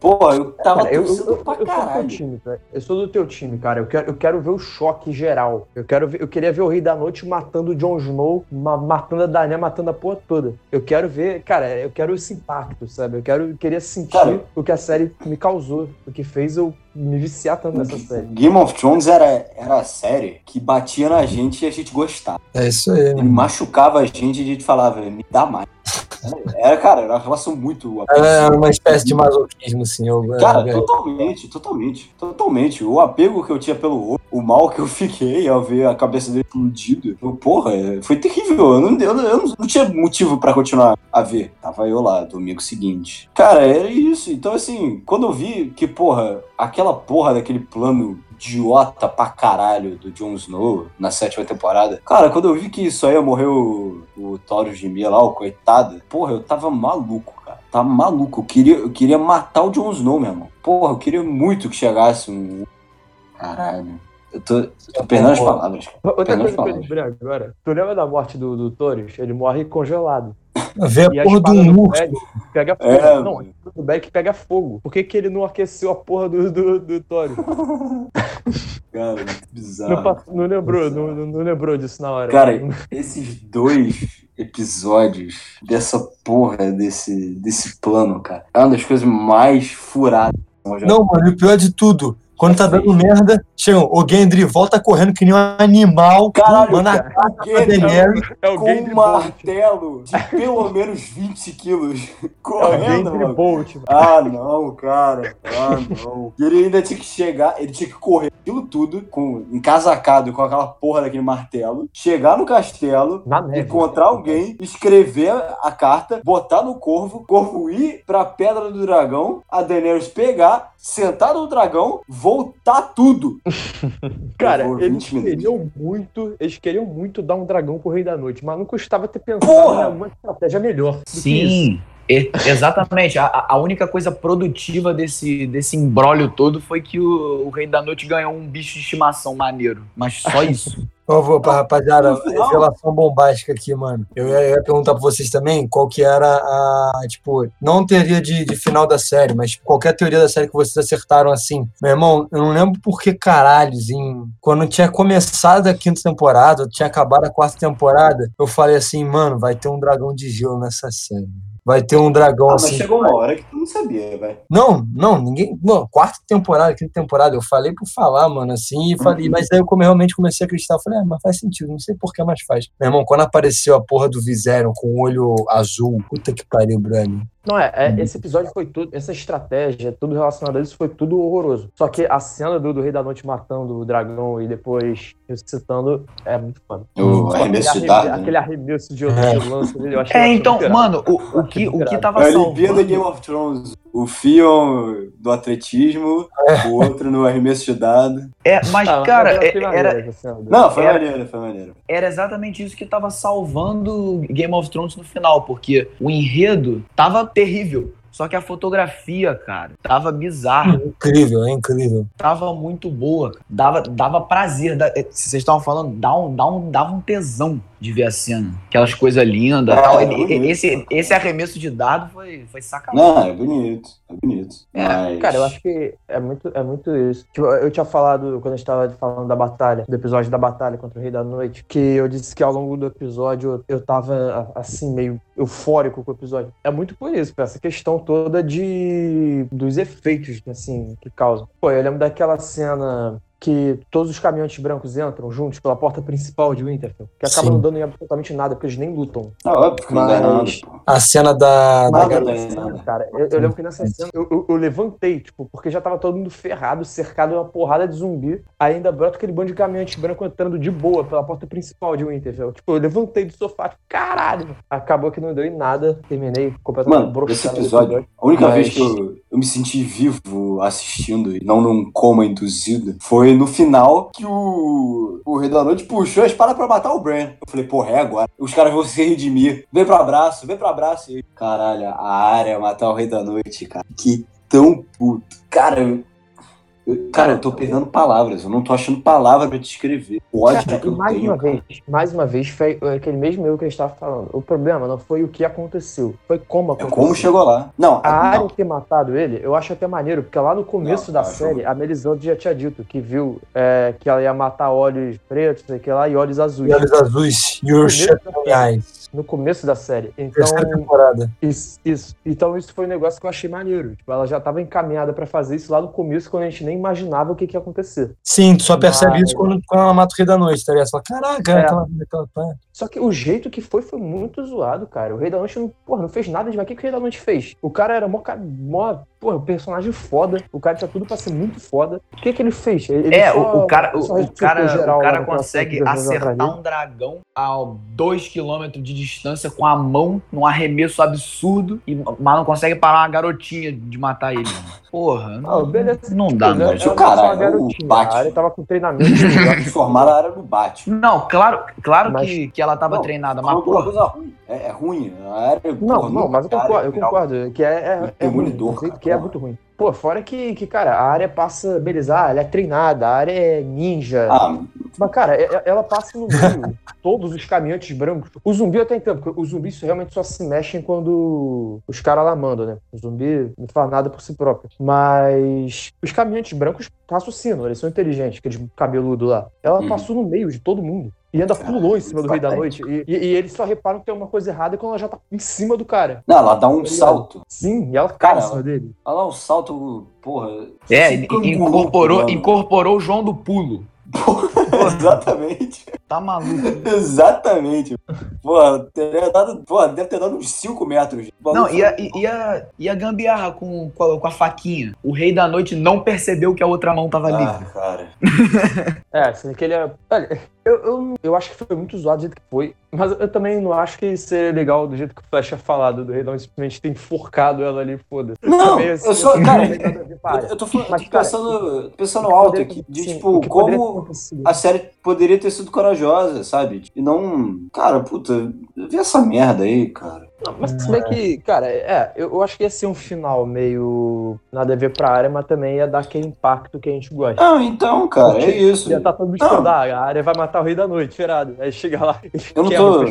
Pô, eu tava Cara, eu, eu, pra eu sou do teu caralho. time, cara. Eu sou do teu time, cara. Eu quero, eu quero ver o choque geral. Eu quero ver, eu queria ver o Rei da Noite matando o Jon Snow, ma- matando a Daenerys, matando a porra toda. Eu quero ver, cara, eu quero esse impacto, sabe? Eu quero, queria sentir Cara. o que a série me causou, o que fez eu me viciar tanto nessa série. Game of Thrones era, era a série que batia na gente e a gente gostava. é isso aí, Ele mano. machucava a gente e a gente falava, me dá mais. Era, cara, era uma relação muito É uma espécie de masoquismo, assim. Eu, Cara, é, totalmente, totalmente, totalmente. O apego que eu tinha pelo outro, o mal que eu fiquei ao ver a cabeça dele explodido, eu, porra, é, foi terrível. Eu não, eu, não- eu não tinha motivo pra continuar a ver. Tava eu lá, domingo seguinte. Cara, era isso. Então, assim, quando eu vi que, porra, aquela porra daquele plano idiota pra caralho do Jon Snow na sétima temporada. Cara, quando eu vi que isso aí ia morrer o, o Taurus de Mia lá, o coitado, porra, eu tava maluco, cara. Tava maluco. Eu queria, eu queria matar o Jon Snow, meu irmão. Porra, eu queria muito que chegasse um. Caralho. Eu tô, eu tô perdendo as palavras. Outra Perdendo coisa que eu lembrei agora. Tu lembra da morte do, do Torres? Ele morre congelado. Vê a porra do urso. Pega fogo. É, não, do Beg pega fogo. Por que, que ele não aqueceu a porra do, do, do Torres? Cara, muito bizarro. Não, não lembrou, não, não- não lembrou disso na hora. Cara, esses dois episódios dessa porra desse, desse plano, cara, é uma das coisas mais furadas. que eu já Não, mano, e o pior de tudo, quando tá dando merda, chega, o Gendry volta correndo que nem um animal, Caralho, mano, a cara. da Gendry é com Gendry um martelo de pelo menos 20 quilos É correndo, Gendry mano. Bolt, mano. Ah, não, cara. Ah, não. E ele ainda tinha que chegar, ele tinha que correr aquilo tudo, com, encasacado com aquela porra daquele martelo, chegar no castelo, Na neve. encontrar alguém, escrever a carta, botar no corvo, corvo ir pra Pedra do Dragão, a Daenerys pegar, sentar no dragão, voltar tudo. Cara, eles 20 minutos. queriam muito, eles queriam muito dar um dragão pro Rei da Noite, mas não custava ter pensado Porra! em uma estratégia melhor. do que isso. Sim, e- exatamente. A, a única coisa produtiva desse, desse embrólio todo foi que o, o Rei da Noite ganhou um bicho de estimação maneiro. Mas só isso. Eu vou pra rapaziada, revelação bombástica aqui, mano. Eu ia, eu ia perguntar pra vocês também qual que era a, tipo, não teoria de, de final da série, mas tipo, qualquer teoria da série que vocês acertaram assim. Meu irmão, eu não lembro por que caralhos, em, quando tinha começado a quinta temporada, tinha acabado a quarta temporada, eu falei assim, mano, vai ter um dragão de gelo nessa série. Vai ter um dragão Ah, mas assim. chegou uma hora que tu não sabia, vai. Não, não, ninguém. Quarta temporada, quinta temporada, eu falei por falar, mano, assim, e falei, mas aí eu como eu realmente comecei a acreditar, eu falei, ah, mas faz sentido, não sei por que, mas faz. Meu irmão, quando apareceu a porra do Viserion com o olho azul, puta que pariu, Brani. Não, é, é, esse episódio foi tudo, essa estratégia, tudo relacionado a isso foi tudo horroroso. Só que a cena do, do Rei da Noite matando o dragão e depois ressuscitando é muito foda. O arremesso de aquele, dardo, arremesso, né? aquele arremesso de, É. de lance dele, eu achei É, então, mano, o, o, que, o que tava É a Olimpíada salvando... Game of Thrones. O Fion do atletismo, o outro no arremesso de dado. É, mas, Ah, cara, é- era, dele. Não, foi Era- maneiro, foi maneiro. era exatamente isso que tava salvando Game of Thrones no final, porque o enredo tava terrível. Só que a fotografia, cara, tava bizarra. Incrível, é incrível. tava muito boa. Dava, dava prazer. Da- eh, se vocês estavam falando, dá um, dá um, dava um tesão de ver a cena. Aquelas coisas lindas É, tal. é esse, esse arremesso de dado foi, foi sacanagem. Não, é bonito, é bonito. É, Mas... Cara, eu acho que é muito, é muito isso. Tipo, eu tinha falado, quando a gente tava falando da batalha, do episódio da batalha contra o Rei da Noite, que eu disse que ao longo do episódio eu tava, assim, meio eufórico com o episódio. É muito por isso, por essa questão toda de... dos efeitos, assim, que causam. Pô, eu lembro daquela cena que todos os caminhantes brancos entram juntos pela porta principal de Winterfell, que acaba Sim. não dando em absolutamente nada, porque eles nem lutam. É óbvio que não dá nada, pô. A cena da. da Nada, garota- nada. Cara, eu, eu lembro que nessa cena eu, eu- eu levantei, tipo, porque já tava todo mundo ferrado, cercado de uma porrada de zumbi. Ainda brota aquele bando de caminhante branco entrando de boa pela porta principal de Winterfell. Tipo, eu levantei do sofá, tipo, caralho. Acabou que não deu em nada, terminei completamente Mano, esse broxado episódio, a única Mas- vez que eu, eu me senti vivo assistindo e não num coma induzido foi no final que o, o Rei da Noite puxou a espada pra matar o Bran. Eu falei, porra, é agora. Os caras vão se redimir. Vem pro abraço, vem pro abraço. E, caralho, a área matar o Rei da Noite, cara. Que tão puto. Cara, eu, eu- cara, eu tô perdendo palavras. Eu não tô achando palavra pra descrever. O ódio Cara, que eu mais tenho. uma vez, mais uma vez, foi aquele mesmo erro que a gente tava falando. O problema não foi o que aconteceu, foi como É aconteceu. como chegou lá. Não, A área ter matado ele, eu acho até maneiro, porque lá no começo Não, da eu série, a Melisandre já tinha dito que viu é, que ela ia matar olhos pretos, sei que lá, e olhos azuis. E olhos azuis. Your shut eyes. No começo da série. Então Terceira temporada. isso, isso. então, isso foi um negócio que eu achei maneiro. Tipo, ela já estava encaminhada pra fazer isso lá no começo, quando a gente nem imaginava o que, que ia acontecer. Sim, tu só percebe Mas- isso quando, quando ela mata o Rei da Noite, tá ligado? Você fala, caraca, É. aquela, aquela- Só que o jeito que foi foi muito zoado, cara. O Rei da Noite não, porra, não fez nada demais. O que, que o Rei da Noite fez? O cara era mó, mó Pô, o personagem foda, o cara tinha tudo pra ser muito foda. O que que ele fez? Ele É, só- o, cara, o, o cara, geral o cara consegue acertar um dragão a 2km de distância com a mão, num arremesso absurdo, e, mas não consegue parar uma garotinha de matar ele. Porra, Ah, beleza. não dá, Né? não. Mas o cara, é o garotinha, Batman. Área tava com treinamento. Transformaram a área no Batman. Não, claro, claro Mas- que, que ela tava Não, treinada, mas porra, coisa ruim. É, é ruim. A área, Não, porra, não, mas eu cara, concordo, eu final. concordo. Que é, é, é ruim, cara, que é muito ruim. Pô, fora que, que, cara, a área passa, beleza, ah, ela é treinada, a área é ninja. Ah, Mas, cara, ela passa no meio. todos os caminhantes brancos. O zumbi até entendo, porque os zumbis realmente só se mexem quando os caras lá mandam, né? O zumbi não faz nada por si próprio. Mas os caminhantes brancos raciocinam, eles são inteligentes, aqueles cabeludos lá. Ela Uhum. passou no meio de todo mundo. E ainda pulou em cima do Rei da. Noite. E, e- e eles só reparam que tem uma coisa errada quando ela já tá em cima do cara. não, ela dá um ligado? salto. Sim, e ela cai Cara, em cima dele. Ela dá um salto, porra. é, incorporou, incorporou o João do Pulo. Exatamente. Tá maluco. Exatamente. Porra, teria dado, porra, deve ter dado uns 5 metros. Não, e a, e- e a, e a gambiarra com, com, a, com a faquinha. O rei da noite não percebeu que a outra mão tava Ah, livre. cara. É, assim, que ele é. Olha, eu, eu, eu acho que foi muito zoado do jeito que foi, mas eu também não acho que seria legal do jeito que o Flash tinha falado, do Rei Não simplesmente ter enforcado ela ali, foda-se. Não, Também, assim, eu só- não cara, tem nada a ver com a área. Eu, eu tô, falando, Mas, tô cara, pensando, pensando alto Poderia- aqui, de sim, tipo, como a série poderia ter sido corajosa, sabe? E não. Cara, puta, vê essa merda aí, cara. Não, mas se bem que, cara, é, eu, eu acho que ia ser um final meio nada a ver pra área, mas também ia dar aquele impacto que a gente gosta. Não, então, cara, é isso. Ia tá todo mundo ah, a área vai matar o Rei da Noite, tirado. Aí chega lá e Eu não tô-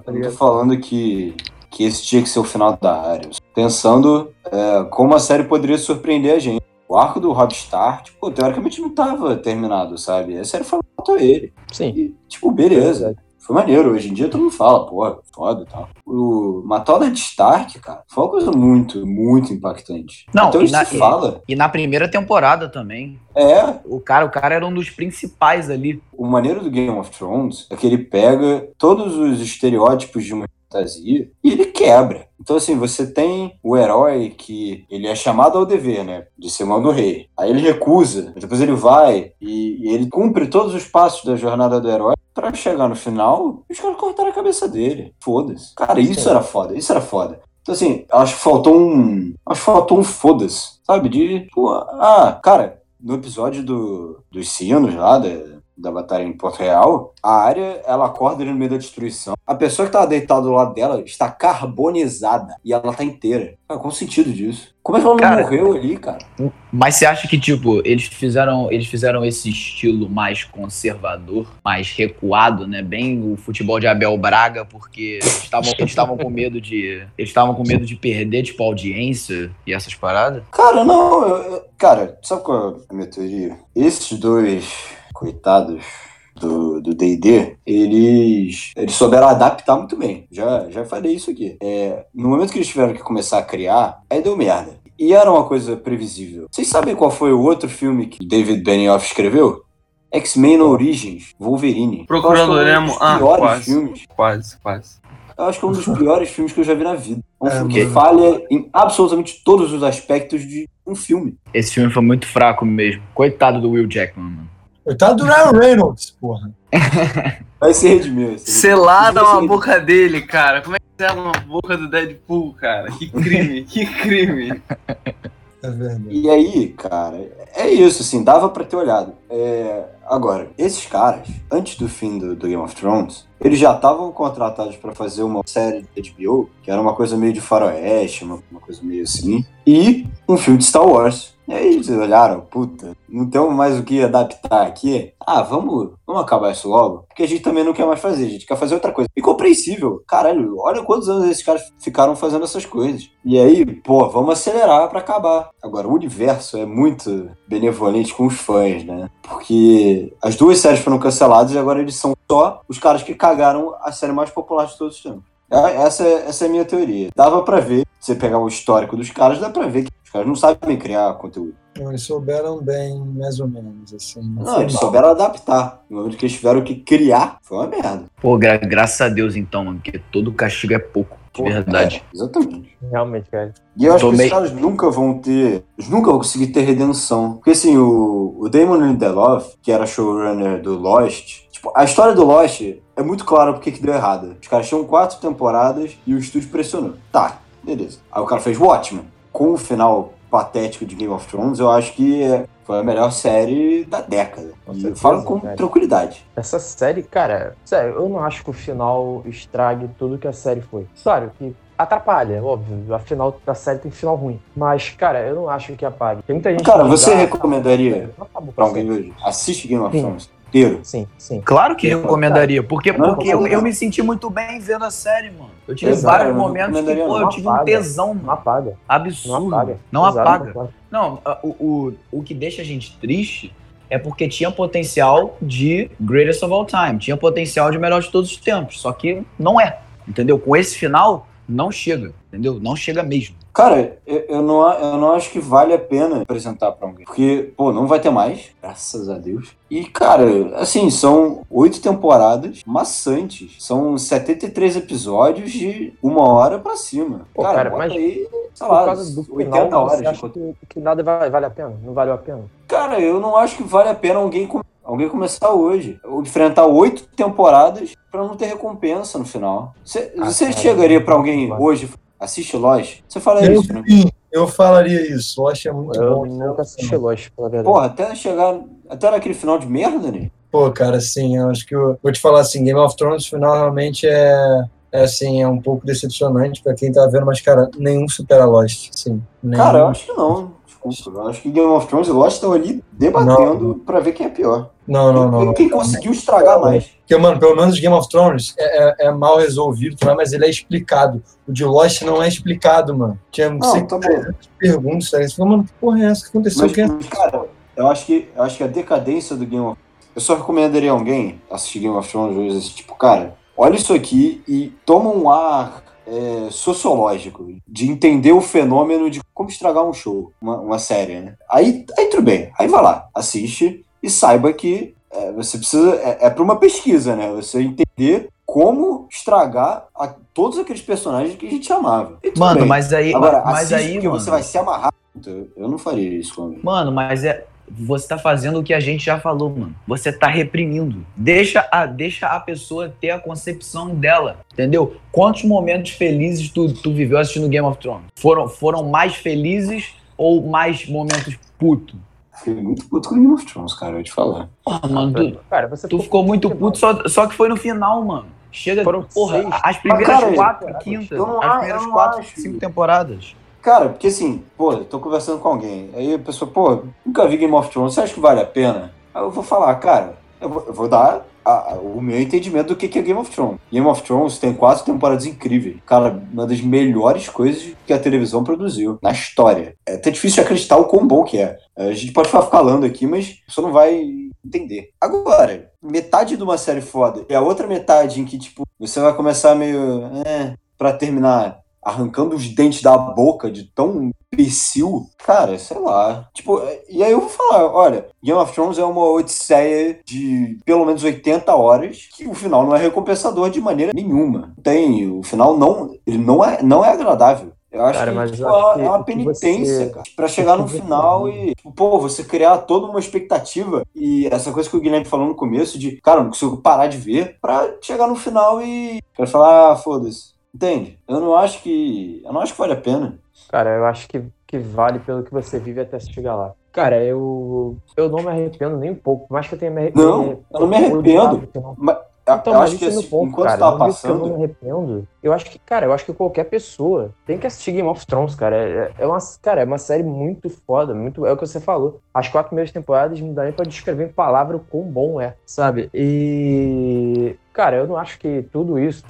tá Eu não tô falando que, que esse tinha que ser o final da área. Pensando é, como a série poderia surpreender a gente. O arco do Rob Stark, tipo, teoricamente não tava terminado, sabe? A série falou matou ele. Sim. E, tipo, beleza. Foi maneiro. Hoje em dia todo mundo fala, pô, foda e tal. O o Ned Stark, cara, foi uma coisa muito, muito impactante. Não, então e na- se fala. E na primeira temporada também. É, O cara, o cara era um dos principais ali. o maneiro do Game of Thrones é que ele pega todos os estereótipos de uma fantasia e ele quebra. Então, assim, você tem o herói que ele é chamado ao dever, né? De ser mão do rei. Aí ele recusa, depois ele vai e, e ele cumpre todos os passos da jornada do herói pra chegar no final e os caras cortaram a cabeça dele. Foda-se. Cara, isso era foda, isso era foda. Então, assim, acho que faltou um. Acho que faltou um foda-se, sabe? De. Pô, ah, cara, no episódio do, dos sinos lá, da, da batalha em Porto Real, a área, ela acorda ali no meio da destruição. A pessoa que tava deitada do lado dela está carbonizada e ela tá inteira. Cara, qual o sentido disso? Como é que ela não Cara, morreu ali, cara? Mas você acha que, tipo, eles fizeram, eles fizeram esse estilo mais conservador, mais recuado, né? Bem o futebol de Abel Braga, porque eles estavam com medo de. Eles estavam com medo de perder, tipo, audiência e essas paradas? Cara, não, eu- cara, sabe qual é a minha teoria? Esses dois coitados do D&D, eles, eles souberam adaptar muito bem. Já, já falei isso aqui. É, no momento que eles tiveram que começar a criar, aí deu merda. E era uma coisa previsível. Vocês sabem qual foi o outro filme que David Benioff escreveu? X-Men Origins, Wolverine. Procurando é um Nemo. dos Ah, piores quase. filmes. Quase, quase. Eu acho que é um dos piores filmes que eu já vi na vida. Um É, filme que mano. falha em absolutamente todos os aspectos de um filme. Esse filme foi muito fraco mesmo. Coitado do Will Jackman, mano. Coitado do Ryan Reynolds, porra. Vai se redimir. vai se redimir. Selada uma boca dele, cara. Como é que sela uma boca do Deadpool, cara? Que crime, que crime. É verdade. E aí, cara, é isso, assim, dava pra ter olhado. É, agora, esses caras, antes do fim do, do Game of Thrones, eles já estavam contratados pra fazer uma série de HBO, que era uma coisa meio de faroeste, uma, uma coisa meio assim, e um filme de Star Wars. E aí eles olharam, puta, não temos mais o que adaptar aqui. Ah, vamos, vamos acabar isso logo. Porque a gente também não quer mais fazer, a gente quer fazer outra coisa. E compreensível. Caralho, olha quantos anos esses caras ficaram fazendo essas coisas. E aí, pô, vamos acelerar pra acabar. Agora, o universo é muito benevolente com os fãs, né? Porque as duas séries foram canceladas e agora eles são só os caras que cagaram a série mais popular de todos os tempos. É- Essa, essa é a minha teoria. Dava pra ver, se você pegar o histórico dos caras, dá pra ver que caras não sabem criar conteúdo. Não, eles souberam bem, mais ou menos, assim. Não, foi eles mal. souberam adaptar. No momento que eles tiveram que criar, foi uma merda. Pô, gra- graças a Deus então, mano, porque todo castigo é pouco, de Pô, verdade. é, exatamente. Realmente, cara. E eu acho que Tomei- os caras nunca vão ter. Eles nunca vão conseguir ter redenção. Porque assim, o, o Damon Lindelof, que era showrunner do Lost, tipo, a história do Lost é muito clara porque que deu errado. Os caras tinham quatro temporadas e o estúdio pressionou. Tá, beleza. Aí o cara fez Watchmen. Com o final patético de Game of Thrones, eu acho que foi a melhor série da década. Com e eu falo com cara. tranquilidade. Essa série, cara, sério, eu não acho que o final estrague tudo que a série foi. Claro que atrapalha, óbvio. Afinal, a série tem final ruim. Mas, cara, eu não acho que apague. Tem muita gente Cara, você ah, recomendaria com pra a alguém hoje? Assiste Game of. Thrones inteiro. Sim, sim. Claro que Não, recomendaria, porque, Não, porque eu, não. eu me senti muito bem vendo a série, mano. Eu tive Exato, vários eu não momentos que, pô, eu tive um Apaga. tesão, Não mano. apaga. Absurdo. Não apaga. Não Exato, apaga. não apaga. Não, o, o, o que deixa a gente triste é porque tinha potencial de greatest of all time, tinha potencial de melhor de todos os tempos, só que não é, entendeu? Com esse final, não chega, entendeu? Não chega mesmo. Cara, eu, não, eu não acho que vale a pena apresentar pra alguém. Porque, pô, não vai ter mais, graças a Deus. E, cara, assim, são oito temporadas maçantes. São 73 episódios de uma hora pra cima. Pô, cara, cara, mas aí, sei Por lá, causa do 80 final, horas. você acha que, que nada vale a pena? Não valeu a pena? Cara, eu não acho que vale a pena alguém, com- alguém começar hoje. Ou Enfrentar oito temporadas pra não ter recompensa no final. Você Ah, você chegaria pra alguém hoje, assiste Lost? Você falaria Eu, isso, né? sim, eu falaria isso. Lost é muito Eu bom. nunca assisti Lost, pela verdade. Porra, até chegar. Até naquele final de merda, né? Pô, cara, assim, eu acho que eu vou te falar assim, Game of Thrones, o final realmente é, é assim, é um pouco decepcionante pra quem tá vendo, mas, cara, nenhum supera Lost, sim. Nenhum. Cara, eu acho que não. Eu acho que Game of Thrones e Lost estão ali debatendo pra ver quem é pior. Não, não, não. Quem, não. quem conseguiu estragar mais. Porque, mano, pelo menos Game of Thrones é, é- é mal resolvido, tá? mas ele é explicado. O de Lost não é explicado, mano. Tinha não sei Não, tá perguntas, tá? Você fala, mano, que porra é essa? O que aconteceu? Mas, é cara, eu acho, que, eu acho que a decadência do Game of Eu só recomendaria alguém assistir Game of Thrones hoje, tipo, cara, olha isso aqui e toma um ar é, sociológico de entender o fenômeno de como estragar um show, uma, uma série, né? Aí, aí tudo bem, aí vai lá, assiste e saiba que é, você precisa. É, é para uma pesquisa, né? Você entender como estragar a, todos aqueles personagens que a gente amava. Mano, bem. mas aí, Agora, mas aí, porque mano, você vai se amarrar. Eu não faria isso com alguém. Mano, mas é. Você tá fazendo o que a gente já falou, mano. Você tá reprimindo. Deixa a, deixa a pessoa ter a concepção dela, entendeu? Quantos momentos felizes tu, tu viveu assistindo Game of Thrones? Foram, foram mais felizes ou mais momentos puto? Fiquei muito puto com Game of Thrones, cara, eu vou te falar. Porra, mano, tu, Cara, você tu ficou muito puto, só, só que foi no final, mano. Chega, Foram porra, seis. as primeiras Mas, cara, quatro, quinta, as primeiras quatro, acho. cinco temporadas. Cara, porque assim, pô, eu tô conversando com alguém, aí a pessoa, pô, nunca vi Game of Thrones, você acha que vale a pena? Aí eu vou falar, cara, eu vou, eu vou dar a- a- o meu entendimento do que que é Game of Thrones. Game of Thrones tem quatro temporadas incríveis. Cara, uma das melhores coisas que a televisão produziu na história. É até difícil acreditar o quão bom que é. A gente pode ficar falando aqui, mas pessoa não vai entender. Agora, metade de uma série foda e a outra metade em que, tipo, você vai começar meio. É, pra terminar arrancando os dentes da boca de tão imbecil, cara, sei lá. Tipo, e aí eu vou falar, olha, Game of Thrones é uma odisseia de pelo menos 80 horas, que o final não é recompensador de maneira nenhuma. Tem, o final não, ele não é, não é agradável. Eu acho Cara, que, mas tipo, acho é uma que penitência, você- cara. Pra chegar no que você- final e, tipo, pô, você criar toda uma expectativa e essa coisa que o Guilherme falou no começo de, cara, não consigo parar de ver pra chegar no final e quero falar, ah, foda-se. Entende? Eu não acho que. Eu não acho que vale a pena. Cara, eu acho que, que vale pelo que você vive até chegar lá. Cara, eu, eu não me arrependo nem um pouco. Por mais que eu tenha me Não, eu não me arrependo. Então, Eu, então eu mas acho que é assim, ponto, enquanto cara. tava digo que eu não passando. me arrependo. Eu acho que, cara, eu acho que qualquer pessoa tem que assistir Game of Thrones, cara. É, é uma, cara, é uma série muito foda, muito, é o que você falou. As quatro primeiras temporadas não dá nem pra descrever em palavra o quão bom é, sabe? E, cara, eu não acho que tudo isso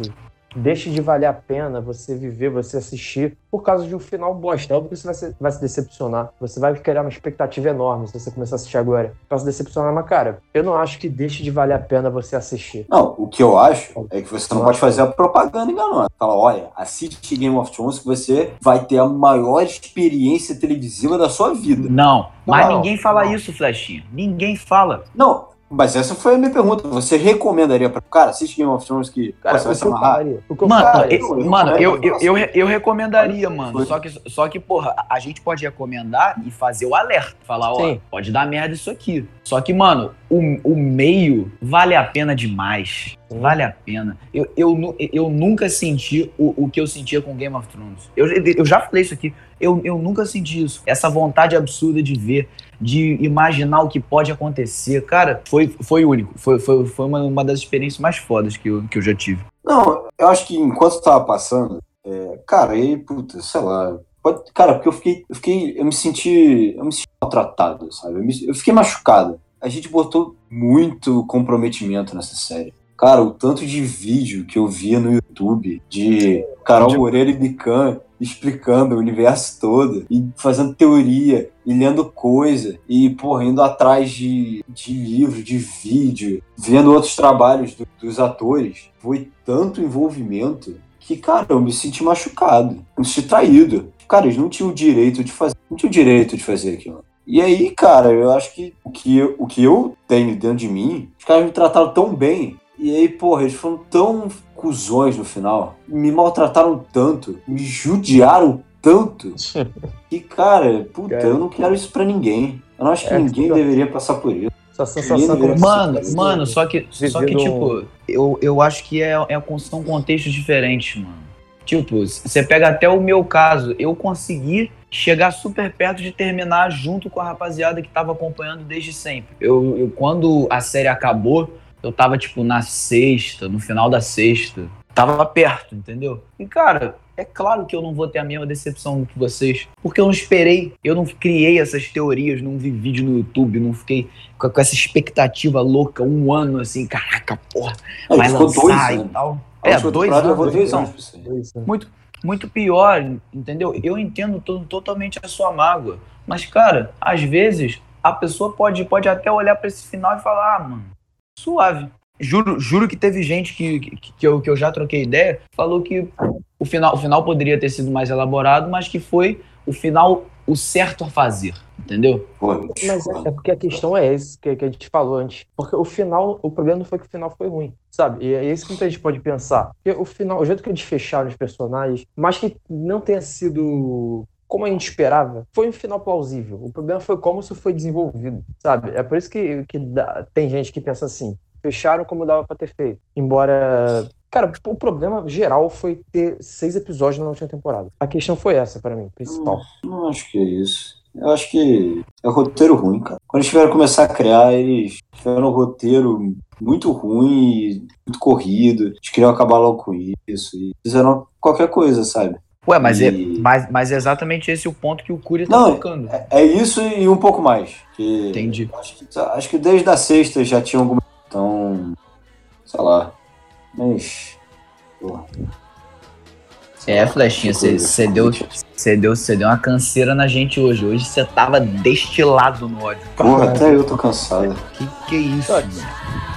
deixe de valer a pena você viver, você assistir por causa de um final bosta. É óbvio que você vai se, vai se decepcionar. Você vai criar uma expectativa enorme se você começar a assistir agora. Vai se decepcionar, mas cara, eu não acho que deixe de valer a pena você assistir. Não, o que eu acho é que você não pode fazer a propaganda enganosa. Fala, olha, assiste Game of Thrones que você vai ter a maior experiência televisiva da sua vida. Não, mas Não, ninguém fala não. isso, Flechinha. Ninguém fala. Não, mas essa foi a minha pergunta. Você recomendaria pra. Cara, assiste Game of Thrones que Cara, você vai o se amarrar? O Mano, eu, eu mano, eu, eu, eu, eu recomendaria, mano. Só que, só que, porra, a gente pode recomendar e fazer o alerta. Falar, ó, Sim. pode dar merda isso aqui. Só que, mano, o, o meio vale a pena demais. Vale a pena. Eu, eu, eu nunca senti o, o que eu sentia com Game of Thrones. Eu, eu já falei isso aqui. Eu, eu nunca senti isso. Essa vontade absurda de ver, de imaginar o que pode acontecer. Cara, foi, foi único. Foi, foi, foi uma, uma das experiências mais fodas que eu, que eu já tive. Não, eu acho que enquanto tava passando, é, cara, aí, puta, sei lá. Pode, cara, porque eu fiquei, eu fiquei, eu me senti, eu me senti maltratado, sabe? Eu, me- eu fiquei machucado. A gente botou muito comprometimento nessa série. Cara, o tanto de vídeo que eu via no YouTube de Carol Moreira e Bican explicando o universo todo e fazendo teoria e lendo coisa e, porra, indo atrás de, de livro, de vídeo, vendo outros trabalhos do- dos atores. Foi tanto envolvimento que, cara, eu me senti machucado, me senti traído. Cara, eles não tinham o direito de fazer, não tinham o direito de fazer aquilo. E aí, cara, eu acho que o que eu, o que eu tenho dentro de mim, os caras me trataram tão bem. E aí, porra, eles foram tão cuzões no final. Me maltrataram tanto, me judiaram tanto. Que, cara, puta, Cara. eu não quero isso pra ninguém. Eu não acho que É, ninguém fica- deveria passar por isso. Essa sensação Mano, Mano, só que, só que tipo, eu, eu acho que é, é, são contextos diferentes, mano. Tipo, você pega até o meu caso, eu consegui chegar super perto de terminar junto com a rapaziada que tava acompanhando desde sempre. Eu, eu- quando a série acabou, eu tava, tipo, na sexta, no final da sexta. Tava perto, entendeu? E, cara, é claro que eu não vou ter a mesma decepção que vocês. Porque eu não esperei, eu não criei essas teorias, não vi vídeo no YouTube, não fiquei com, essa expectativa louca, um ano assim, caraca, porra, Aí vai lançar dois e anos. tal. A É, dois levou anos, dois então. anos. Dois, né? Muito, muito pior, entendeu? Eu entendo to- totalmente a sua mágoa. Mas, cara, às vezes a pessoa pode, pode até olhar pra esse final e falar, ah, mano, suave. Juro, juro que teve gente que, que, que eu, que eu já troquei ideia, falou que o final, o final poderia ter sido mais elaborado, mas que foi o final o certo a fazer, entendeu? Mas é, é porque a questão é esse que, que a gente falou antes. Porque o final, o problema não foi que o final foi ruim, sabe? E é isso que muita gente pode pensar. Porque o final, o jeito que eles fecharam os personagens, mas que não tenha sido como a gente esperava, foi um final plausível. O problema foi como isso foi desenvolvido, sabe? É por isso que, que dá- tem gente que pensa assim, fecharam como dava pra ter feito. Embora Cara, o problema geral foi ter seis episódios na última temporada. A questão foi essa pra mim, principal. Não acho que é isso. Eu acho que é roteiro ruim, cara. Quando eles tiveram começar a criar, eles tiveram um roteiro muito ruim, muito corrido. Eles queriam acabar logo com isso. E fizeram qualquer coisa, sabe? Ué, mas, é, E- mas, mas é exatamente esse o ponto que o Cury tá Não, tocando. É, é isso e um pouco mais. Que Entendi. Acho que, acho que desde a sexta já tinha alguma. Então. Sei lá. Mas. Porra. É, Flechinha, você deu, cê deu, cê deu uma canseira na gente hoje. Hoje você tava destilado no ódio. Porra, até eu tô cansado. Que que é isso, Tá. mano?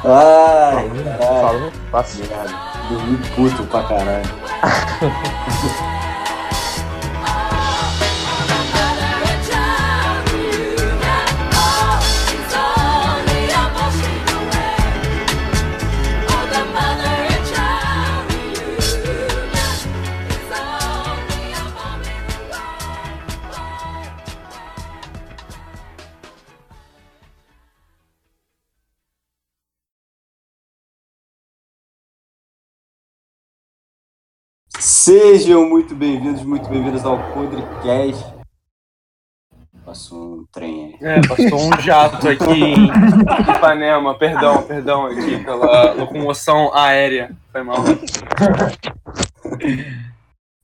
Ai, caralho. Muito fácil. Dormi puto pra caralho. Sejam muito bem-vindos, muito bem-vindos ao Podrecast. Passou um trem aí. É, passou um jato aqui em Ipanema. Perdão, perdão aqui pela locomoção aérea. Foi mal.